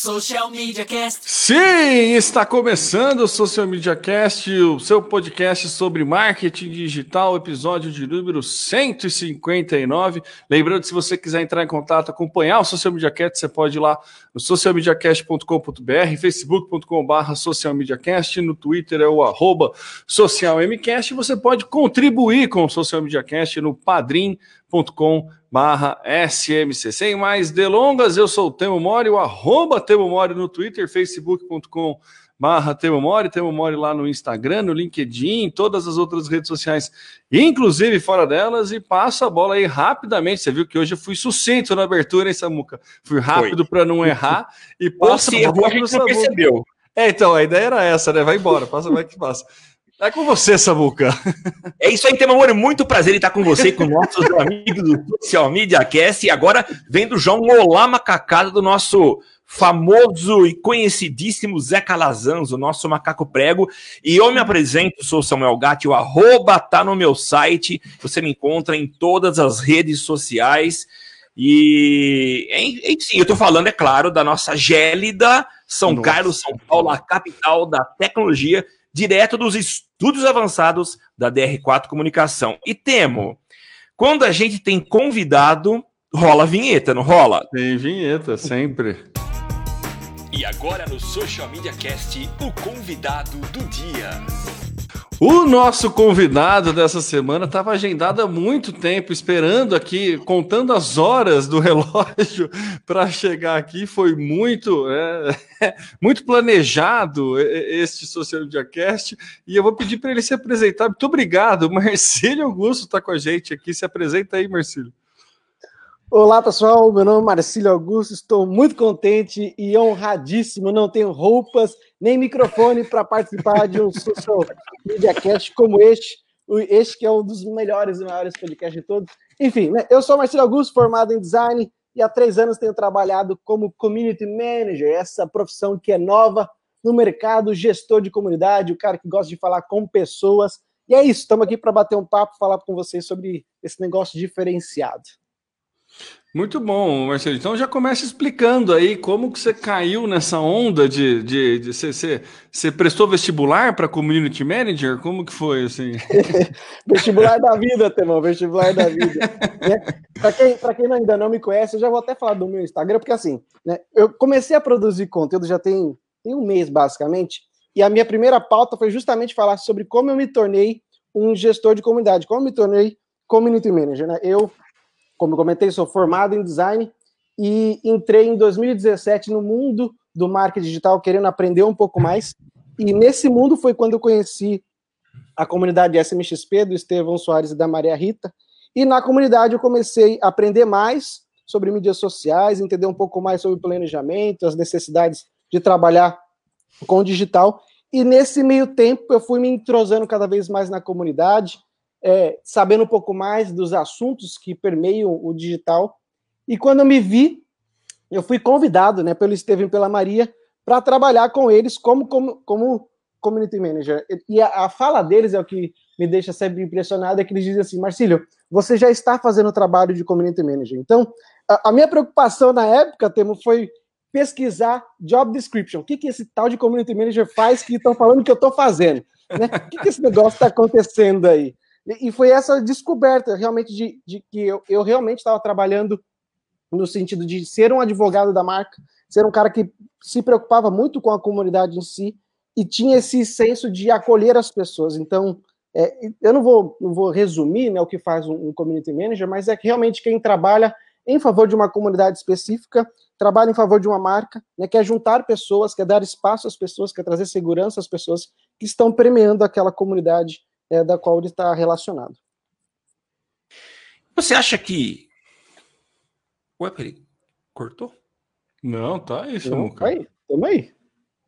Social Media Cast. Sim, está começando o Social Media Cast, o seu podcast sobre marketing digital, episódio de número 159. Lembrando, se você quiser entrar em contato, acompanhar o Social Media Cast, você pode ir lá no socialmediacast.com.br, facebook.com.br socialmediacast, no Twitter é o arroba socialmcast, você pode contribuir com o Social Media Cast no padrim.com.br barra SMC. Sem mais delongas, eu sou o Temo Mori, o arroba Temo Mori no Twitter, facebook.com barra Temo Mori, Temo Mori lá no Instagram, no LinkedIn, todas as outras redes sociais, inclusive fora delas, e passo a bola aí rapidamente. Você viu que hoje eu fui sucinto na abertura, hein, Samuca? Fui rápido para não errar e passo a bola para o percebeu. É, então, a ideia era essa, né? Vai embora, passa, vai que passa. É com você, Samuca. É isso aí, Tema Amor. Muito prazer em estar com você, com nossos amigos do Social Media Cast. E agora vem do João Olá Macacada, do nosso famoso e conhecidíssimo Zé Calazans, o nosso macaco prego. E eu me apresento, sou Samuel Gatti, o arroba tá no meu site. Você me encontra em todas as redes sociais. E, enfim, eu tô falando, é claro, da nossa gélida São nossa. Carlos, São Paulo, a capital da tecnologia direto dos estudos avançados da DR4 Comunicação. E temo, quando a gente tem convidado, rola vinheta, não rola? Tem vinheta, sempre. E agora no Social Media Cast, o convidado do dia. O nosso convidado dessa semana estava agendado há muito tempo, esperando aqui, contando as horas do relógio para chegar aqui. Foi muito, é, muito planejado este Social Media Cast. E eu vou pedir para ele se apresentar. Muito obrigado. Marcílio Augusto está com a gente aqui. Se apresenta aí, Marcílio. Olá, pessoal. Meu nome é Marcílio Augusto. Estou muito contente e honradíssimo. Não tenho roupas nem microfone para participar de um social media cast como este. Este que é um dos melhores e maiores podcasts de todos. Enfim, né? eu sou Marcílio Augusto, formado em design e há três anos tenho trabalhado como community manager, essa profissão que é nova no mercado, gestor de comunidade, o cara que gosta de falar com pessoas. E é isso, estamos aqui para bater um papo, falar com vocês sobre esse negócio diferenciado. Muito bom, Marcelo. Então já começa explicando aí como que você caiu nessa onda de, de, de, de você, você prestou vestibular para community manager? Como que foi assim? vestibular da vida, Temão, vestibular da vida. né? Para quem, quem ainda não me conhece, eu já vou até falar do meu Instagram, porque assim, né, eu comecei a produzir conteúdo já tem, tem um mês basicamente, e a minha primeira pauta foi justamente falar sobre como eu me tornei um gestor de comunidade, como eu me tornei community manager. Né? Eu como eu comentei, sou formado em design e entrei em 2017 no mundo do marketing digital, querendo aprender um pouco mais. E nesse mundo foi quando eu conheci a comunidade SMXP do Estevão Soares e da Maria Rita. E na comunidade eu comecei a aprender mais sobre mídias sociais, entender um pouco mais sobre planejamento, as necessidades de trabalhar com digital. E nesse meio tempo eu fui me entrosando cada vez mais na comunidade, é, sabendo um pouco mais dos assuntos que permeiam o digital. E quando eu me vi, eu fui convidado né, pelo Estevam e pela Maria para trabalhar com eles como, como, como community manager. E a, a, fala deles é o que me deixa sempre impressionado, é que eles dizem assim, Marcílio, você já está fazendo o trabalho de community manager. Então, a, a minha preocupação na época, Temo, foi pesquisar job description. O que, que esse tal de community manager faz que estão falando que eu estou fazendo? Né? O que, que esse negócio está acontecendo aí? E foi essa descoberta realmente de, de que eu, eu realmente estava trabalhando no sentido de ser um advogado da marca, ser um cara que se preocupava muito com a comunidade em si e tinha esse senso de acolher as pessoas. Então, é, eu não vou, não vou resumir né, o que faz um, um community manager, mas é que realmente quem trabalha em favor de uma comunidade específica, trabalha em favor de uma marca, né, quer juntar pessoas, quer dar espaço às pessoas, quer trazer segurança às pessoas que estão premiando aquela comunidade é, da qual ele está relacionado. Você acha que. Ué, peraí. Cortou? Não, tá isso, Samuca. Tá aí, tamo aí.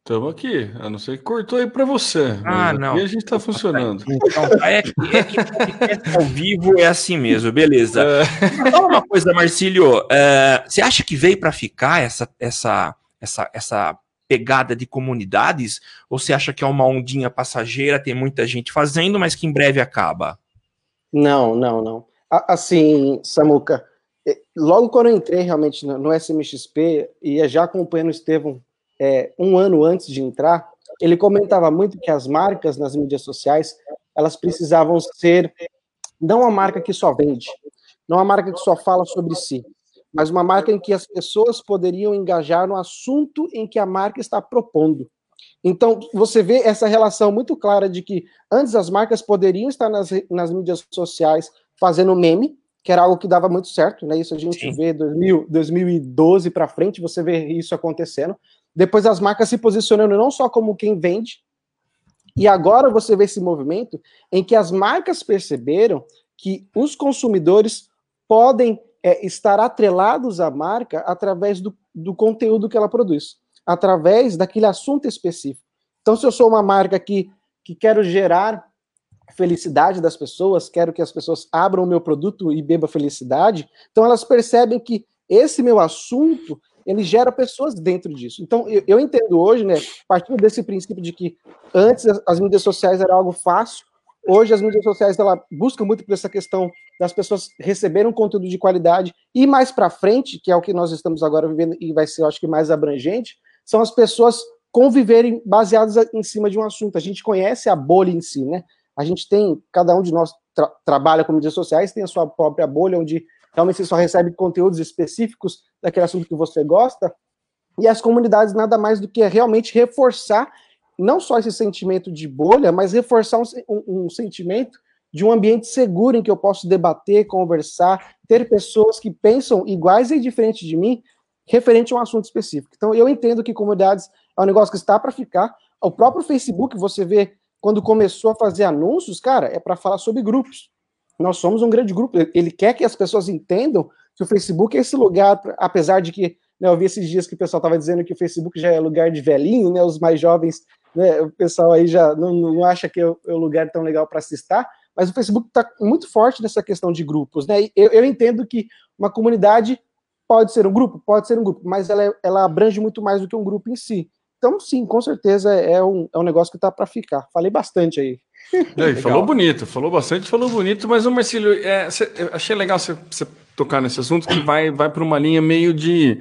Tamo aqui. A não ser que cortou aí para você. Ah, não. E a gente tá funcionando. Então, é que, é que ao vivo é assim mesmo, beleza. É... Fala uma coisa, Marcílio. É, você acha que veio para ficar essa, essa, essa, essa pegada de comunidades? Ou você acha que é uma ondinha passageira, tem muita gente fazendo, mas que em breve acaba? Não, não, não. Assim, Samuca, logo quando eu entrei realmente no, SMXP, e já acompanhando o Estevão é, um ano antes de entrar, ele comentava muito que as marcas nas mídias sociais, elas precisavam ser não uma marca que só vende, não uma marca que só fala sobre si, mas uma marca em que as pessoas poderiam engajar no assunto em que a marca está propondo. Então, você vê essa relação muito clara de que antes as marcas poderiam estar nas, nas mídias sociais fazendo meme, que era algo que dava muito certo, né? Isso a gente Sim. vê 2000, 2012 para frente, você vê isso acontecendo. Depois as marcas se posicionando não só como quem vende, e agora você vê esse movimento em que as marcas perceberam que os consumidores podem é, estar atrelados à marca através do, do conteúdo que ela produz, através daquele assunto específico. Então, se eu sou uma marca que, que quero gerar felicidade das pessoas, quero que as pessoas abram o meu produto e bebam felicidade, então elas percebem que esse meu assunto ele gera pessoas dentro disso. Então, eu, eu entendo hoje, né, partindo desse princípio de que antes as, as mídias sociais era algo fácil, hoje as mídias sociais ela busca muito por essa questão das pessoas receberem um conteúdo de qualidade e mais para frente, que é o que nós estamos agora vivendo e vai ser, eu acho que mais abrangente, são as pessoas conviverem baseadas em cima de um assunto. A gente conhece a bolha em si, né? A gente tem, cada um de nós tra trabalha com mídias sociais, tem a sua própria bolha, onde realmente você só recebe conteúdos específicos daquele assunto que você gosta, e as comunidades nada mais do que realmente reforçar não só esse sentimento de bolha, mas reforçar um, um, sentimento de um ambiente seguro em que eu posso debater, conversar, ter pessoas que pensam iguais e diferentes de mim, referente a um assunto específico. Então, eu entendo que comunidades é um negócio que está para ficar. O próprio Facebook, você vê, quando começou a fazer anúncios, cara, é para falar sobre grupos. Nós somos um grande grupo. Ele quer que as pessoas entendam que o Facebook é esse lugar, apesar de que né, eu vi esses dias que o pessoal estava dizendo que o Facebook já é lugar de velhinho, né? Os mais jovens, né, o pessoal aí já não, não acha que é o, é lugar tão legal para se estar, mas o Facebook está muito forte nessa questão de grupos, né? Eu, eu, entendo que uma comunidade pode ser um grupo, pode ser um grupo, mas ela, é, ela abrange muito mais do que um grupo em si. Então, sim, com certeza é um, é um negócio que está para ficar. Falei bastante aí. aí falou bonito, falou bastante, falou bonito, mas o Marcílio, é, cê, achei legal você, tocar nesse assunto que vai, vai para uma linha meio de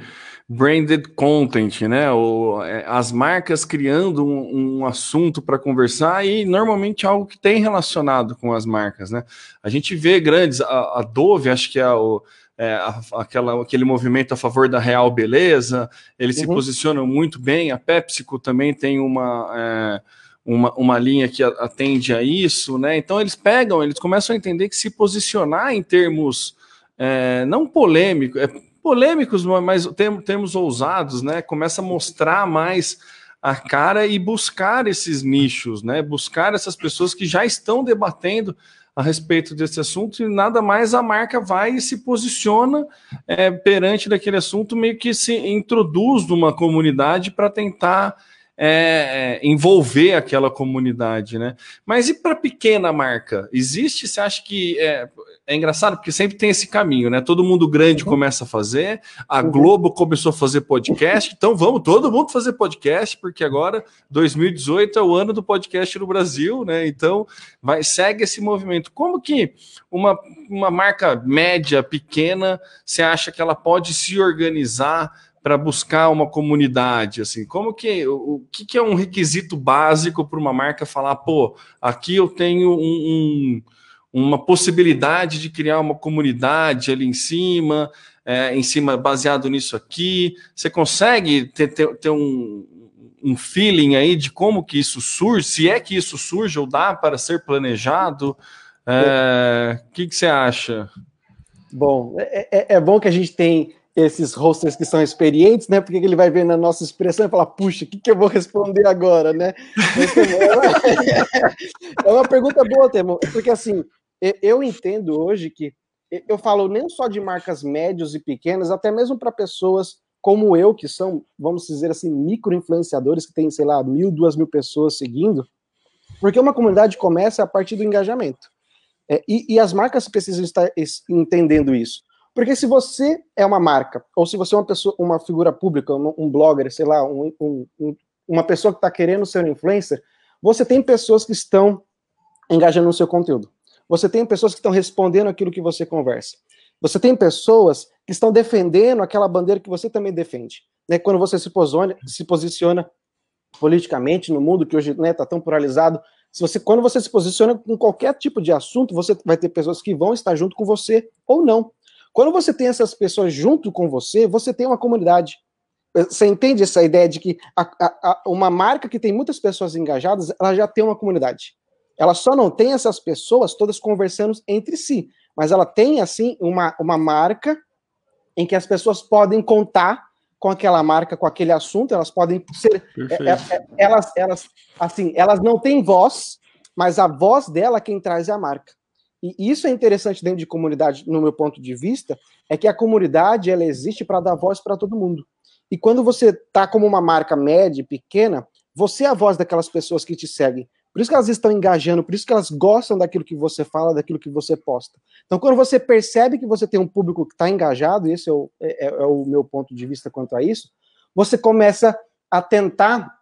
branded content, né? Ou, é, as marcas criando um, um assunto para conversar e normalmente algo que tem relacionado com as marcas, né? A gente vê grandes, a, a Dove, acho que é o é, aquela, aquele movimento a favor da real beleza, eles uhum. se posicionam muito bem. A PepsiCo também tem uma, é, uma, uma linha que atende a isso, né? Então eles pegam, eles começam a entender que se posicionar em termos é, não polêmicos, é, polêmicos, mas termos ousados, né? Começa a mostrar mais a cara e buscar esses nichos, né? Buscar essas pessoas que já estão debatendo a respeito desse assunto e nada mais a marca vai e se posiciona é, perante daquele assunto, meio que se introduz numa comunidade para tentar é, é, envolver aquela comunidade, né? Mas e para pequena marca? Existe? Você acha que é, é, engraçado porque sempre tem esse caminho, né? Todo mundo grande uhum. começa a fazer, a uhum. Globo começou a fazer podcast, então vamos todo mundo fazer podcast porque agora 2018 é o ano do podcast no Brasil, né? Então vai segue esse movimento. Como que uma, uma marca média, pequena, você acha que ela pode se organizar? para buscar uma comunidade, assim, como que o, o que, que é um requisito básico para uma marca falar, pô, aqui eu tenho um, um, uma possibilidade de criar uma comunidade ali em cima, é, em cima baseado nisso aqui, você consegue ter, ter, ter um, um feeling aí de como que isso surge, se é que isso surge ou dá para ser planejado, o é, que, que você acha? Bom, é, é, é bom que a gente tem esses hosters que são experientes, né? Porque ele vai ver na nossa expressão e falar, puxa, o que, que eu vou responder agora, né? é uma pergunta boa, Temo, porque assim, eu entendo hoje que eu falo nem só de marcas médias e pequenas, até mesmo para pessoas como eu, que são, vamos dizer assim, micro-influenciadores, que tem, sei lá, mil, duas mil pessoas seguindo, porque uma comunidade começa a partir do engajamento. É, e, e, as marcas precisam estar entendendo isso. Porque se você é uma marca, ou se você é uma pessoa, uma figura pública, um, um blogger, sei lá, um, um, uma pessoa que está querendo ser um influencer, você tem pessoas que estão engajando no seu conteúdo. Você tem pessoas que estão respondendo aquilo que você conversa. Você tem pessoas que estão defendendo aquela bandeira que você também defende. Né? Quando você se posiciona, se posiciona politicamente no mundo que hoje está né, tá tão polarizado, se você, quando você se posiciona com qualquer tipo de assunto, você vai ter pessoas que vão estar junto com você ou não. Quando você tem essas pessoas junto com você, você tem uma comunidade. Você entende essa ideia de que a, a, a, uma marca que tem muitas pessoas engajadas, ela já tem uma comunidade. Ela só não tem essas pessoas todas conversando entre si, mas ela tem, assim, uma, uma marca em que as pessoas podem contar com aquela marca, com aquele assunto, elas podem ser. É, é, é, elas, elas, assim, elas não têm voz, mas a voz dela quem traz é a marca. E isso é interessante dentro de comunidade, no meu ponto de vista, é que a comunidade ela existe para dar voz para todo mundo. E quando você tá como uma marca média, pequena, você é a voz daquelas pessoas que te seguem. Por isso que elas estão engajando, por isso que elas gostam daquilo que você fala, daquilo que você posta. Então, quando você percebe que você tem um público que está engajado, e esse é o, é, é, é o meu ponto de vista quanto a isso, você começa a tentar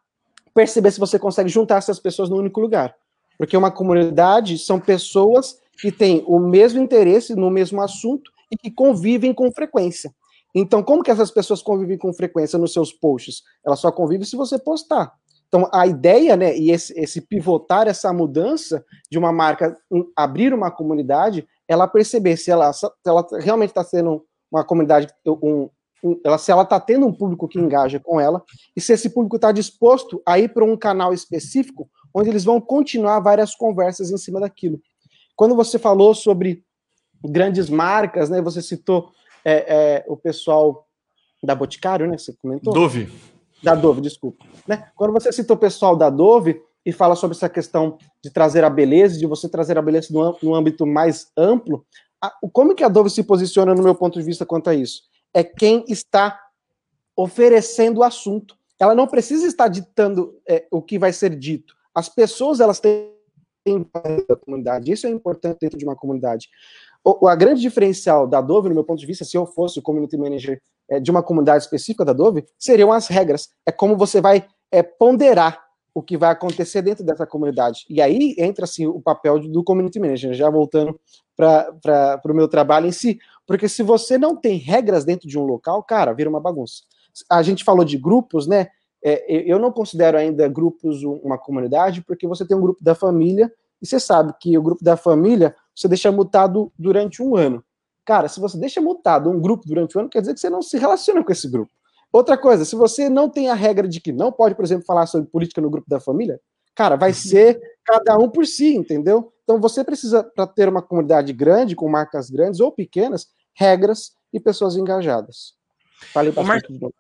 perceber se você consegue juntar essas pessoas no único lugar. Porque uma comunidade são pessoas que têm o mesmo interesse no mesmo assunto e que convivem com frequência. Então, como que essas pessoas convivem com frequência nos seus posts? Elas só convivem se você postar. Então, a ideia, né, e esse, esse pivotar, essa mudança de uma marca um, abrir uma comunidade, ela perceber se ela, se ela realmente está sendo uma comunidade, um, um, ela, se ela está tendo um público que engaja com ela, e se esse público está disposto a ir para um canal específico, onde eles vão continuar várias conversas em cima daquilo. Quando você falou sobre grandes marcas, né, você citou é, é, o pessoal da Boticário, né, você comentou? Dove. Da Dove, desculpa. Né? Quando você cita o pessoal da Dove e fala sobre essa questão de trazer a beleza, de você trazer a beleza no, âmbito mais amplo, a, como que a Dove se posiciona no meu ponto de vista quanto a isso? É quem está oferecendo o assunto. Ela não precisa estar ditando é, o que vai ser dito. As pessoas, elas têm da comunidade. Isso é importante dentro de uma comunidade. O, a grande diferencial da Dove, no meu ponto de vista, se eu fosse o community manager é, de uma comunidade específica da Dove, seriam as regras. É como você vai é, ponderar o que vai acontecer dentro dessa comunidade. E aí entra assim o papel do community manager, já voltando para o meu trabalho em si. Porque se você não tem regras dentro de um local, cara, vira uma bagunça. A gente falou de grupos, né? É, eu não considero ainda grupos uma comunidade, porque você tem um grupo da família, e você sabe que o grupo da família você deixa mutado durante um ano. Cara, se você deixa mutado um grupo durante o ano, quer dizer que você não se relaciona com esse grupo. Outra coisa, se você não tem a regra de que não pode, por exemplo, falar sobre política no grupo da família, cara, vai uhum. ser cada um por si, entendeu? Então você precisa, para ter uma comunidade grande, com marcas grandes ou pequenas, regras e pessoas engajadas. Falei bastante de novo.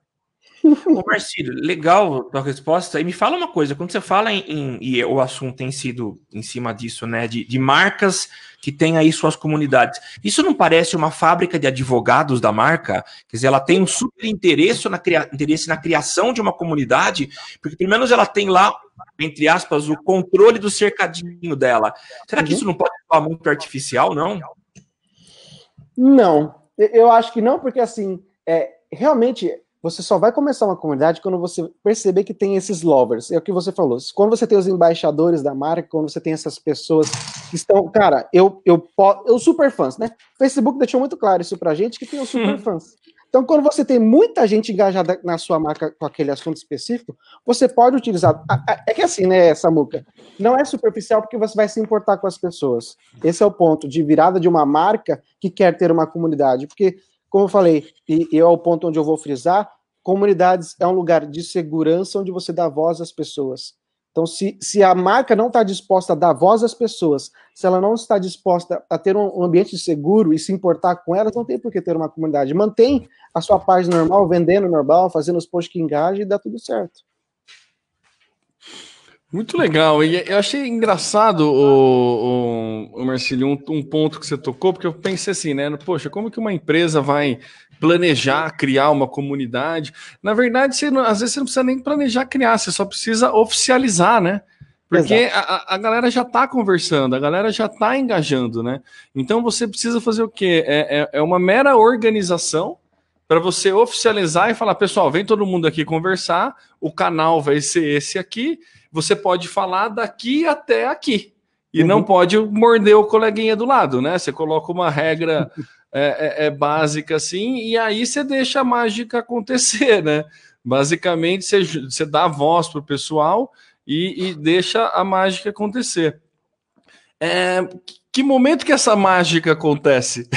Ô Marcílio, legal a tua resposta. E me fala uma coisa, quando você fala em, em, e o assunto tem sido em cima disso, né, de, de marcas que têm aí suas comunidades, isso não parece uma fábrica de advogados da marca? Quer dizer, ela tem um super interesse na, cria, interesse na criação de uma comunidade, porque pelo menos ela tem lá, entre aspas, o controle do cercadinho dela. Será que uhum. isso não pode ser muito artificial, não? Não, eu acho que não, porque assim, é, realmente você só vai começar uma comunidade quando você perceber que tem esses lovers. É o que você falou. Quando você tem os embaixadores da marca, quando você tem essas pessoas que estão. Cara, eu, eu, eu super fãs, né? O Facebook deixou muito claro isso pra gente que tem os super fãs. Então, quando você tem muita gente engajada na sua marca com aquele assunto específico, você pode utilizar. É que assim, né, Samuca? Não é superficial porque você vai se importar com as pessoas. Esse é o ponto de virada de uma marca que quer ter uma comunidade. Porque como eu falei, e, e é o ponto onde eu vou frisar, comunidades é um lugar de segurança onde você dá voz às pessoas. Então, se, se a marca não está disposta a dar voz às pessoas, se ela não está disposta a ter um, um ambiente seguro e se importar com elas, não tem por que ter uma comunidade. Mantém a sua página normal, vendendo normal, fazendo os posts que engajam e dá tudo certo. Muito legal. E eu achei engraçado, o, o, o Marcílio, um, um, ponto que você tocou, porque eu pensei assim, né? Poxa, como que uma empresa vai planejar criar uma comunidade? Na verdade, você às vezes você não precisa nem planejar criar, você só precisa oficializar, né? Porque a, a, galera já está conversando, a galera já está engajando, né? Então você precisa fazer o quê? É, é, é uma mera organização para você oficializar e falar, pessoal, vem todo mundo aqui conversar, o canal vai ser esse aqui, você pode falar daqui até aqui. E uhum. não pode morder o coleguinha do lado, né? Você coloca uma regra é, é, é básica assim, e aí você deixa a mágica acontecer, né? Basicamente, você, você dá voz para o pessoal e, e, deixa a mágica acontecer. É, que momento que essa mágica acontece?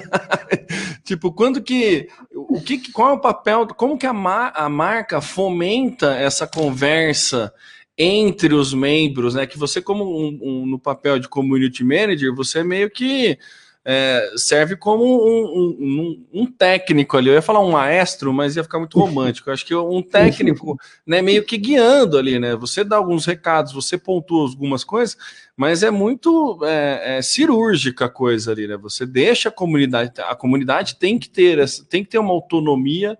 tipo, quando que. O que, qual é o papel? Como que a, a marca fomenta essa conversa entre os membros, né? Que você, como um, um, no papel de community manager, você é meio que é, serve como um, um, um, técnico ali. Eu ia falar um maestro, mas ia ficar muito romântico. Eu acho que um técnico, né, meio que guiando ali, né? Você dá alguns recados, você pontua algumas coisas, mas é muito é, é, cirúrgica a coisa ali, né? Você deixa a comunidade, a comunidade tem que ter, tem que ter uma autonomia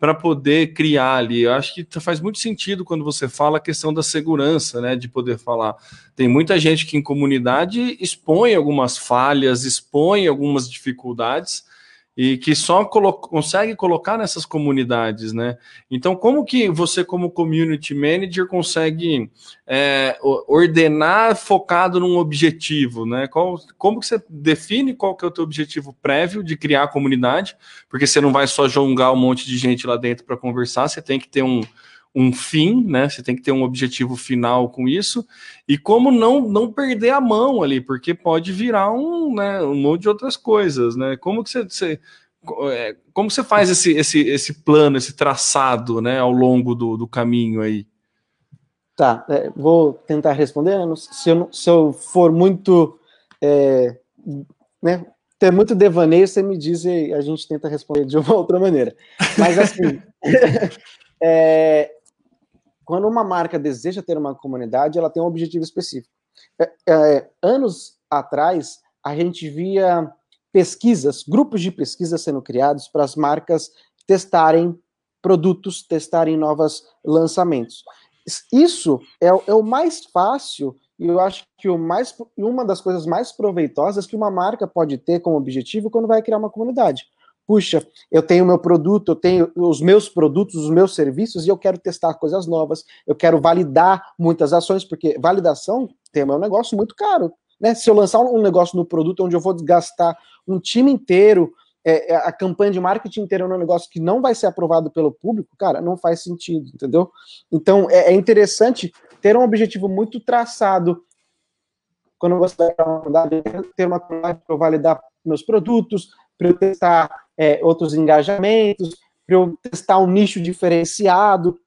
para poder criar ali. Eu acho que faz muito sentido quando você fala a questão da segurança, né? De poder falar. Tem muita gente que em comunidade expõe algumas falhas, expõe algumas dificuldades e que só colo consegue colocar nessas comunidades, né? Então, como que você, como community manager, consegue é, ordenar focado num objetivo, né? Qual, como que você define qual que é o teu objetivo prévio de criar a comunidade? Porque você não vai só jogar um monte de gente lá dentro para conversar, você tem que ter um, um fim, né? Você tem que ter um objetivo final com isso e como não não perder a mão ali, porque pode virar um, né, um monte de outras coisas, né? Como que você, você é, como você faz esse, esse, esse plano, esse traçado, né, ao longo do, do caminho aí? Tá, é, vou tentar responder. Se eu, se eu for muito, é, né, ter muito devaneio, você me diz e a gente tenta responder de uma outra maneira. Mas assim, é, quando uma marca deseja ter uma comunidade, ela tem um objetivo específico. É, é, anos atrás, a gente via pesquisas, grupos de pesquisa sendo criados para as marcas testarem produtos, testarem novos lançamentos. Isso é, é, o mais fácil e eu acho que o mais, uma das coisas mais proveitosas que uma marca pode ter como objetivo quando vai criar uma comunidade puxa, eu tenho meu produto, eu tenho os meus produtos, os meus serviços, e eu quero testar coisas novas, eu quero validar muitas ações, porque validação tem um negócio muito caro. Né? Se eu lançar um negócio no produto onde eu vou gastar um time inteiro, é, é, a campanha de marketing inteira é um negócio que não vai ser aprovado pelo público, cara, não faz sentido, entendeu? Então é, é interessante ter um objetivo muito traçado quando você vai ter uma para validar meus produtos, para eu testar é, outros engajamentos, para eu testar um nicho diferenciado.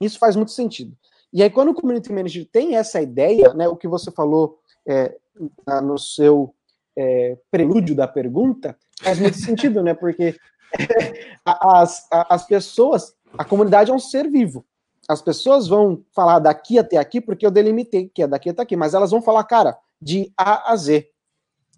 Isso faz muito sentido. E aí, quando o Community Manager tem essa ideia, né, o que você falou é, no seu é, prelúdio da pergunta, faz muito sentido, né? Porque as, as pessoas, a comunidade é um ser vivo. As pessoas vão falar daqui até aqui porque eu delimitei que é daqui até aqui, mas elas vão falar, cara, de A a Z.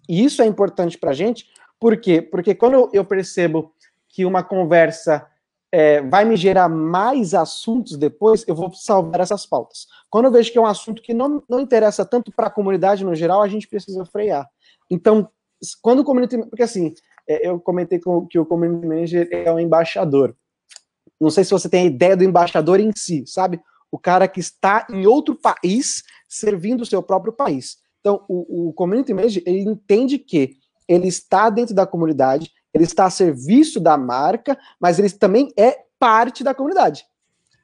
E isso é importante para a gente, por quê? Porque quando eu percebo que uma conversa é, vai me gerar mais assuntos depois, eu vou salvar essas pautas. Quando eu vejo que é um assunto que não, não interessa tanto para a comunidade no geral, a gente precisa frear. Então, quando o community. Porque assim, é, eu comentei com, que o community manager é um embaixador. Não sei se você tem a ideia do embaixador em si, sabe? O cara que está em outro país servindo o seu próprio país. Então, o, o community manager ele entende que ele está dentro da comunidade, ele está a serviço da marca, mas ele também é parte da comunidade.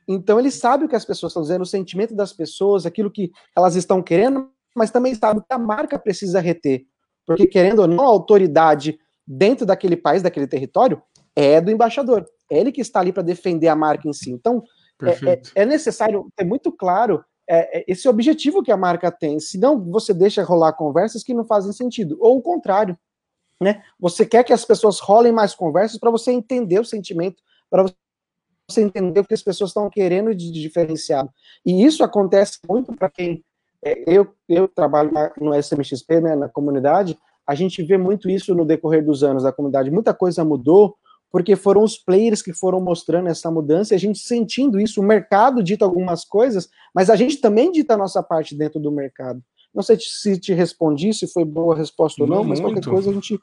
Então ele sabe o que as pessoas estão dizendo, o sentimento das pessoas, aquilo que elas estão querendo, mas também sabe o que a marca precisa reter. Porque, querendo ou não, a autoridade dentro daquele país, daquele território, é do embaixador. É ele que está ali para defender a marca em si. Então, é, é, é, necessário ter muito claro é, é, esse objetivo que a marca tem. Senão, você deixa rolar conversas que não fazem sentido. Ou o contrário né? Você quer que as pessoas rolem mais conversas para você entender o sentimento, para você entender o que as pessoas estão querendo de diferenciado. E isso acontece muito para quem é, eu, eu trabalho no SMXP, né, na comunidade, a gente vê muito isso no decorrer dos anos da comunidade. Muita coisa mudou porque foram os players que foram mostrando essa mudança e a gente sentindo isso. O mercado dita algumas coisas, mas a gente também dita a nossa parte dentro do mercado. Não sei se te respondi, se foi boa a resposta ou não, não mas muito. qualquer coisa a gente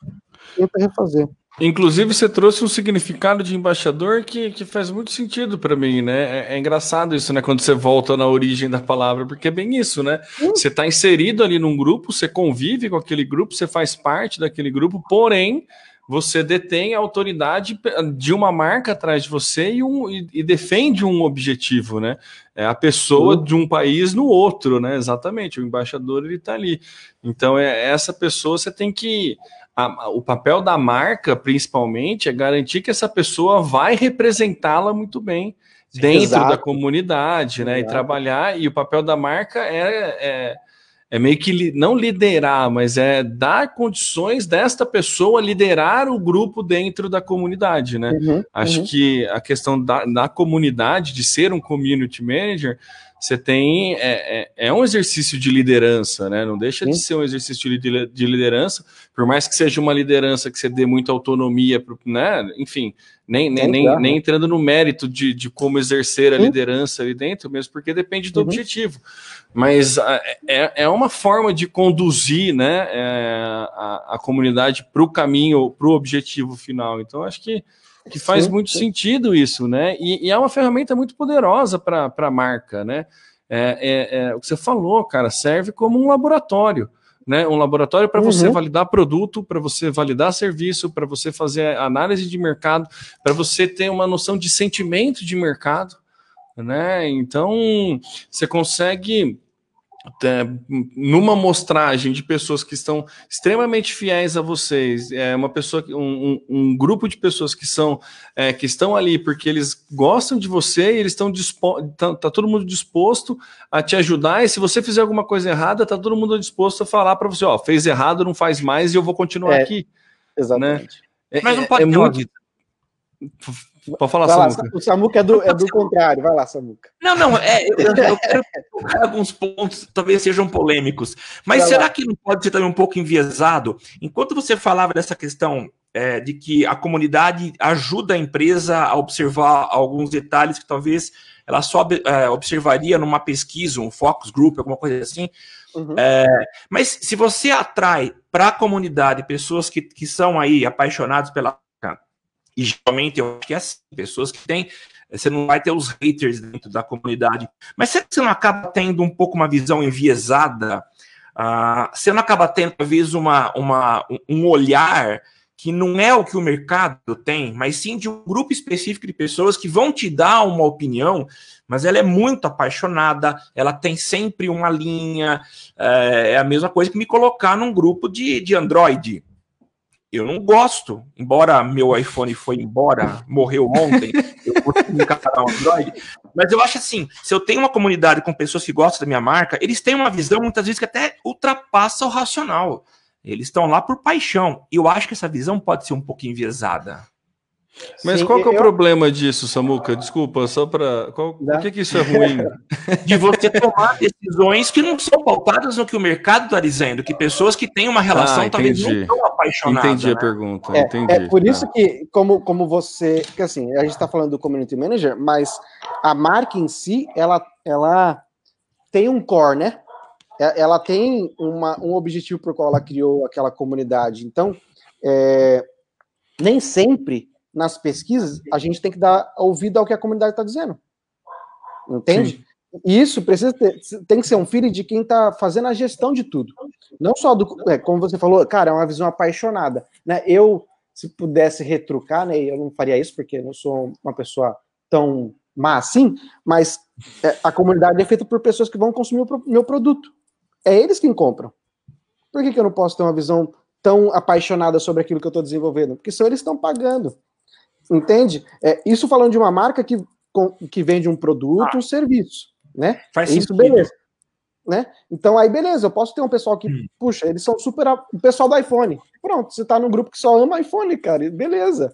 tenta refazer. Inclusive, você trouxe um significado de embaixador que, que faz muito sentido para mim, né? É, é, engraçado isso, né? Quando você volta na origem da palavra, porque é bem isso, né? Hum. Você está inserido ali num grupo, você convive com aquele grupo, você faz parte daquele grupo, porém, você detém a autoridade de uma marca atrás de você e, um, e, e defende um objetivo, né? É a pessoa uhum. de um país no outro, né? Exatamente, o embaixador ele está ali. Então, é essa pessoa você tem que. A, o papel da marca, principalmente, é garantir que essa pessoa vai representá-la muito bem dentro Exato. da comunidade, né? Exato. E trabalhar. E o papel da marca é, é é meio que li, não liderar, mas é dar condições desta pessoa liderar o grupo dentro da comunidade, né? Uhum, Acho uhum. que a questão da, da comunidade, de ser um community manager, você tem é, é, é, um exercício de liderança, né? Não deixa de ser um exercício de, de liderança, por mais que seja uma liderança que você dê muita autonomia, né? Enfim, nem, nem, nem, nem entrando no mérito de, de como exercer a liderança ali dentro, mesmo porque depende do uhum. objetivo. Mas é, é uma forma de conduzir né, é, a, a comunidade para o caminho, para o objetivo final. Então, acho que que faz sim, muito sim. sentido isso, né? E, e, é uma ferramenta muito poderosa para a marca, né? É, é, é, o que você falou, cara, serve como um laboratório, né? Um laboratório para uhum. você validar produto, para você validar serviço, para você fazer análise de mercado, para você ter uma noção de sentimento de mercado, né? Então você consegue numa mostragem de pessoas que estão extremamente fiéis a vocês, é uma pessoa, um, um grupo de pessoas que são é, que estão ali porque eles gostam de você e eles estão dispostos, tá, tá, todo mundo disposto a te ajudar. E se você fizer alguma coisa errada, tá todo mundo disposto a falar para você, ó, fez errado, não faz mais e eu vou continuar é, aqui. Exatamente. Né? Mas não pode é, ter muito... Pode falar, vai Samuca. Lá, o Samuca é do, é do contrário. Vai lá, Samuca. Não, não, é, eu, eu quero tocar alguns pontos, talvez sejam polêmicos. Mas vai será lá. que não pode ser também um pouco enviesado? Enquanto você falava dessa questão é, de que a comunidade ajuda a empresa a observar alguns detalhes que talvez ela só é, observaria numa pesquisa, um focus group, alguma coisa assim. Uhum. É, mas se você atrai para a comunidade pessoas que, que são aí apaixonados pela e geralmente eu acho que é assim, pessoas que têm. Você não vai ter os haters dentro da comunidade. Mas será que você não acaba tendo um pouco uma visão enviesada? Uh, você não acaba tendo, talvez, uma, uma, um olhar que não é o que o mercado tem, mas sim de um grupo específico de pessoas que vão te dar uma opinião, mas ela é muito apaixonada, ela tem sempre uma linha, é, é a mesma coisa que me colocar num grupo de, de Android eu não gosto, embora meu iPhone foi embora, morreu ontem, eu consegui encarar um Android, mas eu acho assim, se eu tenho uma comunidade com pessoas que gostam da minha marca, eles têm uma visão muitas vezes que até ultrapassa o racional. Eles estão lá por paixão. E eu acho que essa visão pode ser um pouquinho enviesada. Mas Sim, qual que é o problema disso, Samuca? Desculpa, só para. Qual... Por que, que isso é ruim? De você tomar decisões que não são pautadas no que o mercado está dizendo, que pessoas que têm uma relação ah, talvez não estão apaixonadas. Entendi né? a pergunta. É, entendi. é por isso que, como, como você. Que assim, a gente está falando do community manager, mas a marca em si, ela, ela tem um core, né? É, ela tem uma, um objetivo por qual ela criou aquela comunidade. Então, é, nem sempre nas pesquisas, a gente tem que dar ouvido ao que a comunidade está dizendo. Entende? Sim. Isso precisa ter, tem que ser um filho de quem está fazendo a gestão de tudo. Não só do. É, como você falou, cara, é uma visão apaixonada. Né? Eu, se pudesse retrucar, né, eu não faria isso, porque eu não sou uma pessoa tão má assim, mas é, a comunidade é feita por pessoas que vão consumir o meu produto. É eles quem compram. Por que, que eu não posso ter uma visão tão apaixonada sobre aquilo que eu estou desenvolvendo? Porque são eles que estão pagando. Entende? É, isso falando de uma marca que, que vende um produto, ah, um serviço, né? Faz isso, sentido. beleza. Né? Então aí beleza, eu posso ter um pessoal que, hum. puxa, eles são super o pessoal do iPhone. Pronto, você está num grupo que só ama iPhone, cara. Beleza.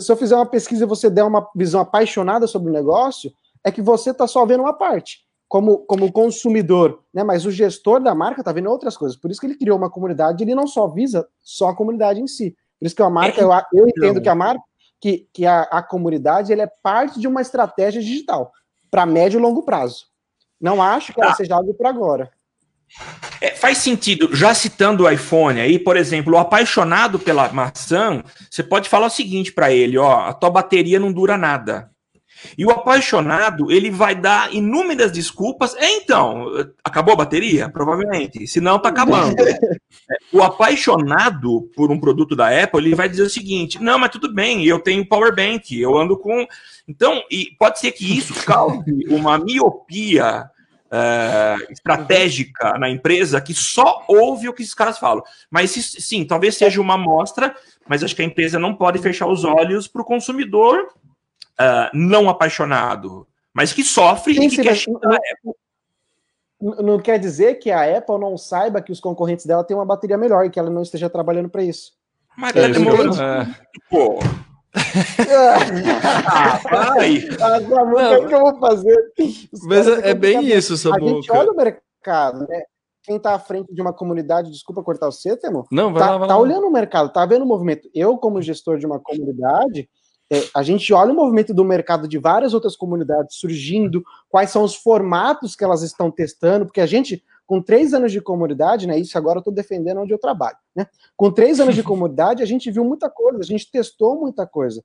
Se eu fizer uma pesquisa e você der uma visão apaixonada sobre o negócio, é que você está só vendo uma parte, como, como consumidor, né? Mas o gestor da marca está vendo outras coisas. Por isso que ele criou uma comunidade, ele não só visa só a comunidade em si. Por isso que a marca, é, eu, eu entendo que a marca que, que a, a comunidade ele é parte de uma estratégia digital para médio e longo prazo. Não acho que ela tá. seja algo para agora. É, faz sentido. Já citando o iPhone aí, por exemplo, o apaixonado pela maçã, você pode falar o seguinte para ele: ó, a tua bateria não dura nada. E o apaixonado, ele vai dar inúmeras desculpas. É, então, acabou a bateria? Provavelmente. Se não, tá acabando. o apaixonado por um produto da Apple, ele vai dizer o seguinte: não, mas tudo bem, eu tenho power bank, eu ando com. Então, e pode ser que isso cause uma miopia é, estratégica na empresa que só ouve o que esses caras falam. Mas sim, talvez seja uma amostra, mas acho que a empresa não pode fechar os olhos para o consumidor uh, não apaixonado, mas que sofre sim, e que sim, quer xingar a Apple. Não quer dizer que a Apple não saiba que os concorrentes dela têm uma bateria melhor e que ela não esteja trabalhando para isso. Mas é, é. Pô, ah, vai! O que eu vou fazer? Os Mas é, é bem isso, Samuca. A gente olha o mercado, né? Quem está à frente de uma comunidade, desculpa cortar o C, Temo. Não, vai tá, lá, vai tá lá. olhando o mercado, tá vendo o movimento. Eu, como gestor de uma comunidade, é, a gente olha o movimento do mercado de várias outras comunidades surgindo, quais são os formatos que elas estão testando, porque a gente, com três anos de comunidade, né? Isso agora eu estou defendendo onde eu trabalho, né? Com três anos de comunidade, a gente viu muita coisa, a gente testou muita coisa.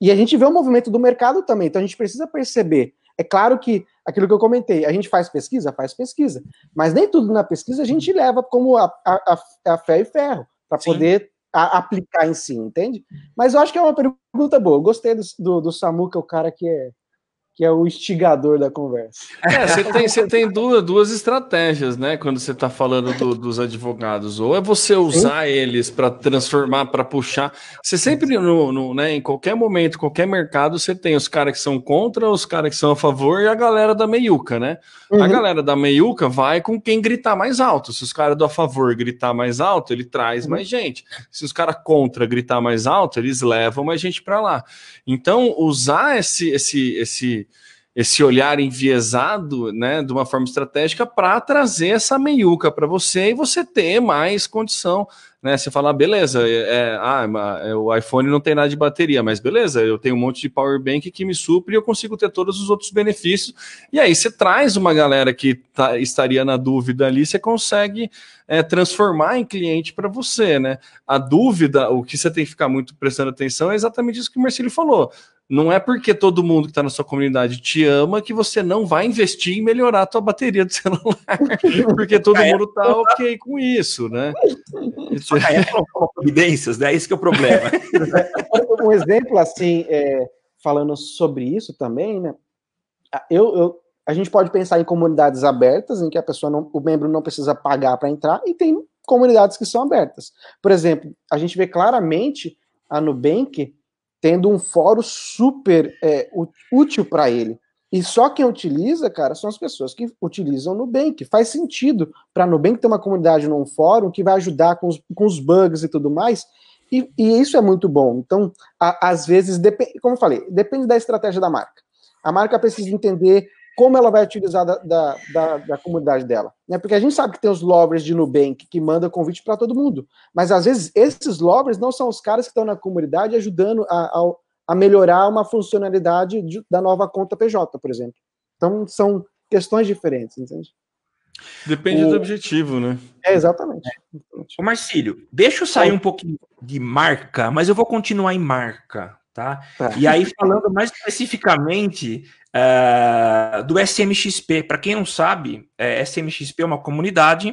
E a gente vê o movimento do mercado também, então a gente precisa perceber. É claro que aquilo que eu comentei, a gente faz pesquisa, faz pesquisa, mas nem tudo na pesquisa a gente leva como a, a, a fé e ferro para poder a, aplicar em si, entende? Mas eu acho que é uma pergunta boa. Eu gostei do, do, do Samuca, o cara que é que é o instigador da conversa. É, você tem, você tem duas, duas estratégias, né? Quando você está falando do, dos advogados. Ou é você usar Sim. eles para transformar, para puxar. Você sempre, no, no, né, em qualquer momento, qualquer mercado, você tem os caras que são contra, os caras que são a favor e a galera da meiuca, né? Uhum. A galera da meiuca vai com quem gritar mais alto. Se os caras do a favor gritar mais alto, ele traz uhum. mais gente. Se os caras contra gritar mais alto, eles levam mais gente para lá. Então, usar esse, esse, esse esse olhar enviesado, né, de uma forma estratégica para trazer essa meiuca para você e você ter mais condição, né? Você falar, beleza, é, é ah, é, o iPhone não tem nada de bateria, mas beleza, eu tenho um monte de power bank que me supre e eu consigo ter todos os outros benefícios. E aí você traz uma galera que tá, estaria na dúvida ali, você consegue é, transformar em cliente para você, né? A dúvida, o que você tem que ficar muito prestando atenção é exatamente isso que o Marcelo falou não é porque todo mundo que está na sua comunidade te ama que você não vai investir em melhorar a tua bateria do celular, porque todo mundo está ok com isso, né? Isso é providências, né? Esse que é o problema. um exemplo assim, é, falando sobre isso também, né? Eu, eu, a gente pode pensar em comunidades abertas, em que a pessoa não, o membro não precisa pagar para entrar, e tem comunidades que são abertas. Por exemplo, a gente vê claramente a Nubank tendo um fórum super é, útil para ele. E só quem utiliza, cara, são as pessoas que utilizam o Nubank. Faz sentido para Nubank ter uma comunidade num fórum que vai ajudar com os, com os bugs e tudo mais. E, e isso é muito bom. Então, a, às vezes, como eu falei, depende da estratégia da marca. A marca precisa entender como ela vai utilizar da, da, da, da, comunidade dela. Né? Porque a gente sabe que tem os lovers de Nubank que mandam convite para todo mundo, mas às vezes esses lovers não são os caras que estão na comunidade ajudando a, a, a melhorar uma funcionalidade de, da nova conta PJ, por exemplo. Então são questões diferentes, entende? Depende o... do objetivo, né? É, exatamente. Ô Marcílio, deixa eu sair um pouquinho de marca, mas eu vou continuar em marca, tá? tá. E aí, falando mais especificamente uh, do SMXP. Para quem não sabe, é, SMXP é uma comunidade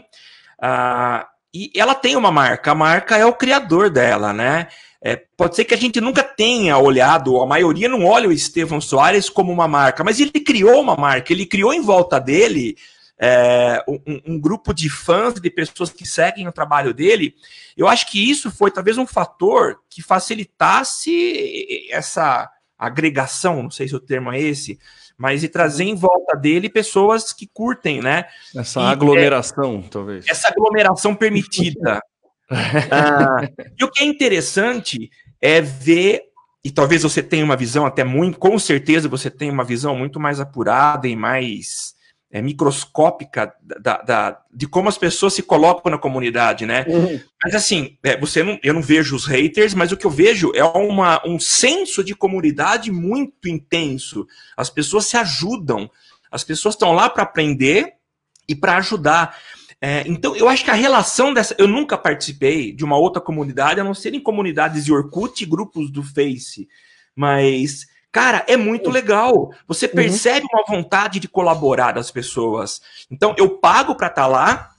uh, e ela tem uma marca. A marca é o criador dela, né? É, pode ser que a gente nunca tenha olhado, a maioria não olha o Estevão Soares como uma marca, mas ele criou uma marca, ele criou em volta dele é, um, um, grupo de fãs, de pessoas que seguem o trabalho dele. Eu acho que isso foi talvez um fator que facilitasse essa agregação, não sei se o termo é esse, mas e trazer em volta dele pessoas que curtem, né? Essa e, aglomeração, é, talvez. Essa aglomeração permitida. Ah, e o que é interessante é ver, e talvez você tenha uma visão até muito, com certeza você tem uma visão muito mais apurada e mais é, microscópica da, da, de como as pessoas se colocam na comunidade, né? Uhum. Mas assim, é, você não, eu não vejo os haters, mas o que eu vejo é uma, um senso de comunidade muito intenso. As pessoas se ajudam, as pessoas estão lá para aprender e para ajudar. É, então, eu acho que a relação dessa. Eu nunca participei de uma outra comunidade, a não ser em comunidades de Orkut e grupos do Face. Mas Cara, é muito legal. Você percebe uhum. uma vontade de colaborar das pessoas. Então, eu pago para estar tá lá,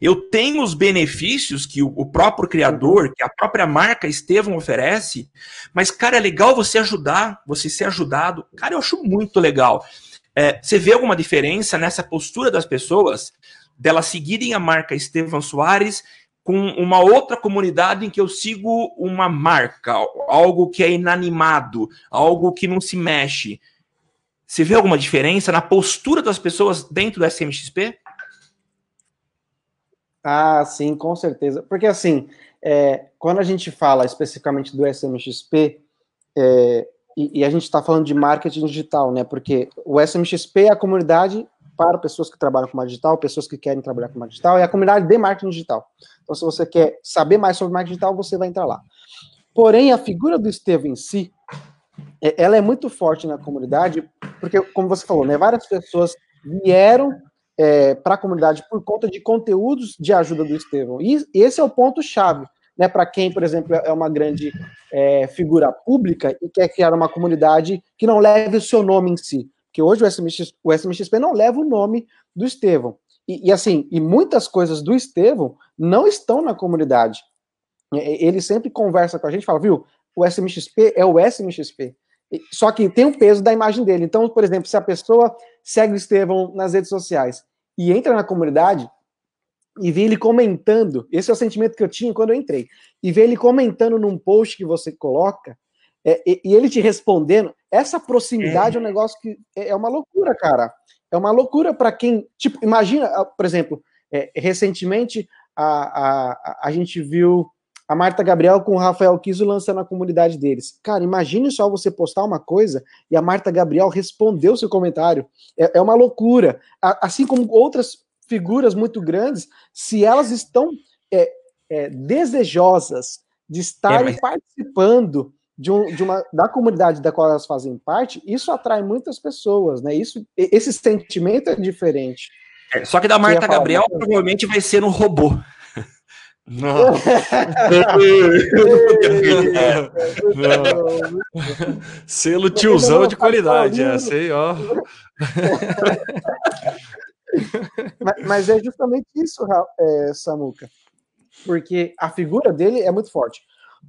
eu tenho os benefícios que o, próprio criador, que a própria marca Estevão oferece, mas, cara, é legal você ajudar, você ser ajudado. Cara, eu acho muito legal. É, você vê alguma diferença nessa postura das pessoas, delas seguirem a marca Estevão Soares com uma outra comunidade em que eu sigo uma marca, algo que é inanimado, algo que não se mexe. Você vê alguma diferença na postura das pessoas dentro do SMXP? Ah, sim, com certeza. Porque assim, é, quando a gente fala especificamente do SMXP, é, e, e, a gente está falando de marketing digital, né? Porque o SMXP é a comunidade para pessoas que trabalham com marketing digital, pessoas que querem trabalhar com marketing digital, é a comunidade de marketing digital. Então, se você quer saber mais sobre marketing digital, você vai entrar lá. Porém, a figura do Estevam em si, é, ela é muito forte na comunidade, porque, como você falou, né, várias pessoas vieram é, para a comunidade por conta de conteúdos de ajuda do Estevão. E esse é o ponto-chave. Né, para quem, por exemplo, é uma grande é, figura pública e quer criar uma comunidade que não leve o seu nome em si. Porque hoje o, SMX, o SMXP não leva o nome do Estevão. E, e, assim, e muitas coisas do Estevão não estão na comunidade. Ele sempre conversa com a gente, fala, viu, o SMXP é o SMXP. Só que tem o peso da imagem dele. Então, por exemplo, se a pessoa segue o Estevão nas redes sociais e entra na comunidade e vê ele comentando, esse é o sentimento que eu tinha quando eu entrei, e vê ele comentando num post que você coloca, é, e, e, ele te respondendo, essa proximidade é, é um negócio que é, é uma loucura, cara. É uma loucura para quem. Tipo, imagina, ah, por exemplo, é, recentemente a, a, a gente viu a Marta Gabriel com o Rafael Kiso lançando a comunidade deles. Cara, imagine só você postar uma coisa e a Marta Gabriel respondeu seu comentário. É, é uma loucura. A, assim como outras figuras muito grandes, se elas estão é, é, desejosas de estarem é, mas... participando de, um, de uma da comunidade da qual elas fazem parte, isso atrai muitas pessoas, né? Isso, esse sentimento é diferente. É, só que da Marta Gabriel provavelmente vai ser um robô. Não. não. Selo tiozão de qualidade, essa aí, ó. mas, mas, é justamente isso, é, Samuca. Porque a figura dele é muito forte.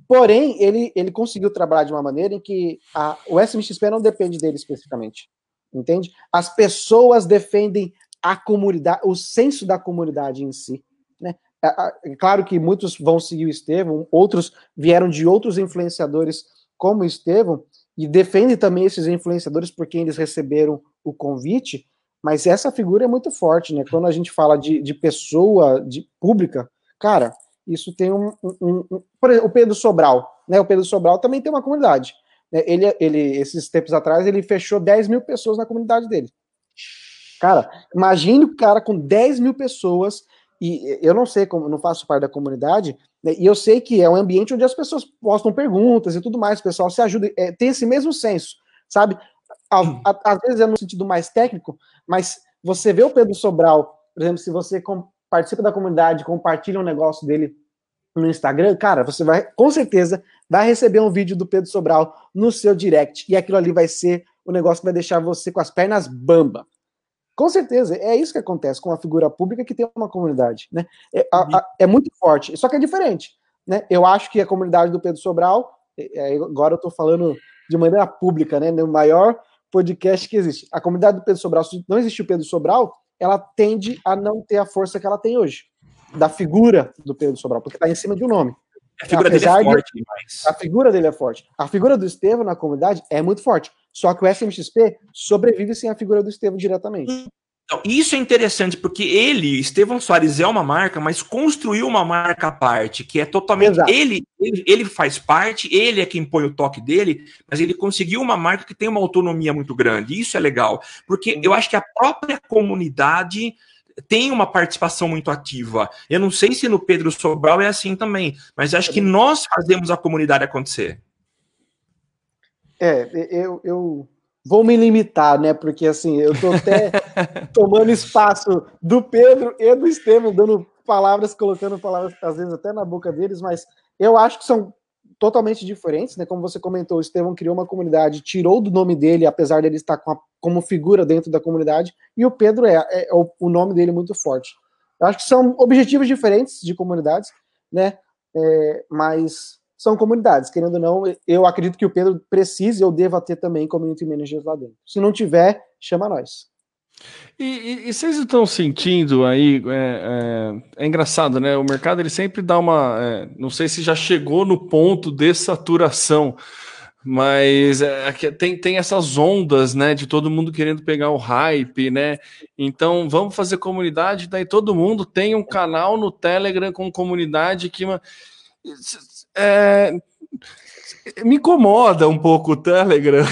Porém, ele, ele conseguiu trabalhar de uma maneira em que a, o SMXP não depende dele especificamente. Entende? As pessoas defendem a comunidade, o senso da comunidade em si. Né? É, é claro que muitos vão seguir o Estevão, outros vieram de outros influenciadores como o Estevão, e defendem também esses influenciadores por quem eles receberam o convite, mas essa figura é muito forte, né? Quando a gente fala de, de pessoa de pública, cara, isso tem um, um, um, por exemplo, o Pedro Sobral, né? O Pedro Sobral também tem uma comunidade. Né? Ele, ele, esses tempos atrás, ele fechou 10 mil pessoas na comunidade dele. Cara, imagine o cara com 10 mil pessoas, e eu não sei como, não faço parte da comunidade, né? e eu sei que é um ambiente onde as pessoas postam perguntas e tudo mais, o pessoal se ajuda, é, tem esse mesmo senso, sabe? Às vezes é no sentido mais técnico, mas você vê o Pedro Sobral, por exemplo, se você participa da comunidade, compartilha um negócio dele no Instagram, cara, você vai, com certeza, vai receber um vídeo do Pedro Sobral no seu direct. E aquilo ali vai ser o negócio que vai deixar você com as pernas bamba. Com certeza, é isso que acontece com uma figura pública que tem uma comunidade, né? É, a, a, é muito forte, só que é diferente, né? Eu acho que a comunidade do Pedro Sobral, é, é agora eu tô falando de maneira pública, né? No maior podcast que existe. A comunidade do Pedro Sobral, não existe o Pedro Sobral, ela tende a não ter a força que ela tem hoje, da figura do Pedro Sobral, porque está em cima de um nome. A figura Apesar dele é forte demais. A figura dele é forte. A figura do Estevam na comunidade é muito forte. Só que o SMXP sobrevive sem a figura do Estevam diretamente. Então, isso é interessante, porque ele, Estevão Soares, é uma marca, mas construiu uma marca à parte, que é totalmente. Ele, ele, ele, faz parte, ele é quem põe o toque dele, mas ele conseguiu uma marca que tem uma autonomia muito grande. Isso é legal, porque eu acho que a própria comunidade tem uma participação muito ativa. Eu não sei se no Pedro Sobral é assim também, mas acho que nós fazemos a comunidade acontecer. É, eu, eu vou me limitar, né? Porque assim, eu tô até tomando espaço do Pedro e do Estevam, dando palavras, colocando palavras, às vezes até na boca deles, mas eu acho que são totalmente diferentes, né? Como você comentou, o Estevão criou uma comunidade, tirou do nome dele, apesar dele estar a, como figura dentro da comunidade, e o Pedro é, é, é o, o, nome dele muito forte. Eu acho que são objetivos diferentes de comunidades, né? É, mas são comunidades, querendo ou não, eu acredito que o Pedro precise ou deva ter também community managers lá dentro. Se não tiver, chama nós. E, e, e, vocês estão sentindo aí, é, é, é, engraçado, né? O mercado ele sempre dá uma, é, não sei se já chegou no ponto de saturação, mas é, tem, tem essas ondas, né? De todo mundo querendo pegar o hype, né? Então vamos fazer comunidade, daí todo mundo tem um canal no Telegram com comunidade que é, me incomoda um pouco o Telegram.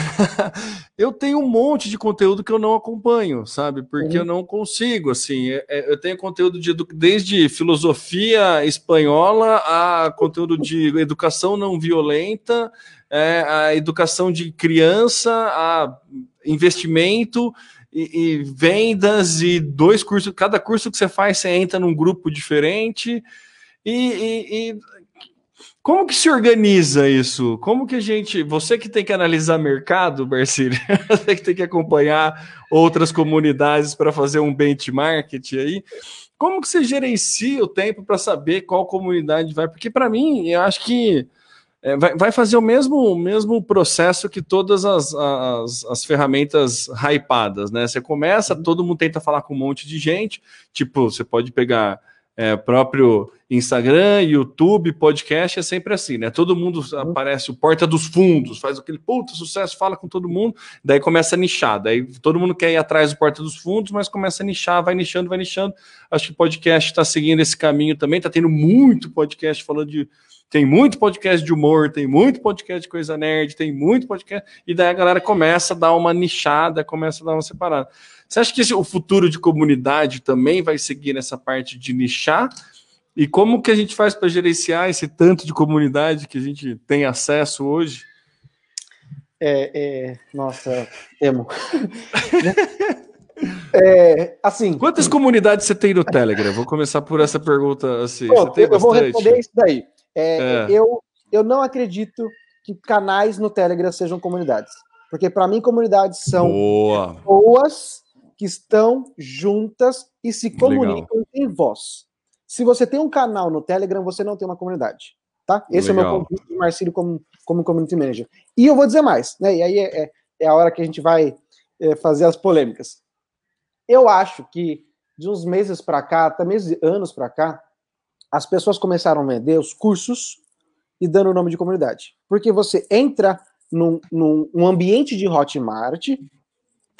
eu tenho um monte de conteúdo que eu não acompanho, sabe? Porque uhum. eu não consigo, assim. É, é, eu tenho conteúdo de desde filosofia espanhola a conteúdo de educação não violenta, é, a educação de criança, a investimento. E, e vendas e dois cursos, cada curso que você faz, você entra num grupo diferente. E, e, e, como que se organiza isso? Como que a gente. Você que tem que analisar mercado, Barcílio, você que tem que acompanhar outras comunidades para fazer um benchmark aí. Como que você gerencia o tempo para saber qual comunidade vai? Porque para mim, eu acho que é, vai, vai, fazer o mesmo, o mesmo processo que todas as, as, as, ferramentas hypadas, né? Você começa, todo mundo tenta falar com um monte de gente, tipo, você pode pegar é, próprio Instagram, YouTube, podcast, é sempre assim, né? Todo mundo uhum. aparece o porta dos fundos, faz aquele puta sucesso, fala com todo mundo, daí começa a nichar, daí todo mundo quer ir atrás do porta dos fundos, mas começa a nichar, vai nichando, vai nichando. Acho que o podcast está seguindo esse caminho também, está tendo muito podcast falando de. Tem muito podcast de humor, tem muito podcast de coisa nerd, tem muito podcast, e daí a galera começa a dar uma nichada, começa a dar uma separada. Você acha que esse, o futuro de comunidade também vai seguir nessa parte de nichar? E como que a gente faz para gerenciar esse tanto de comunidade que a gente tem acesso hoje? É, é, nossa, temo. é, assim. Quantas comunidades você tem no Telegram? Vou começar por essa pergunta assim. Eu bastante? vou responder isso daí. É, é, eu, eu não acredito que canais no Telegram sejam comunidades. Porque para mim, comunidades são Boa. pessoas que estão juntas e se comunicam Legal. em voz. Se você tem um canal no Telegram, você não tem uma comunidade. Tá? Esse Legal. é o meu convite de Marcílio como, como community manager. E eu vou dizer mais, né? E aí é, é, é a hora que a gente vai é, fazer as polêmicas. Eu acho que de uns meses para cá, até meses anos para cá, as pessoas começaram a vender os cursos e dando o nome de comunidade. Porque você entra num, num ambiente de Hotmart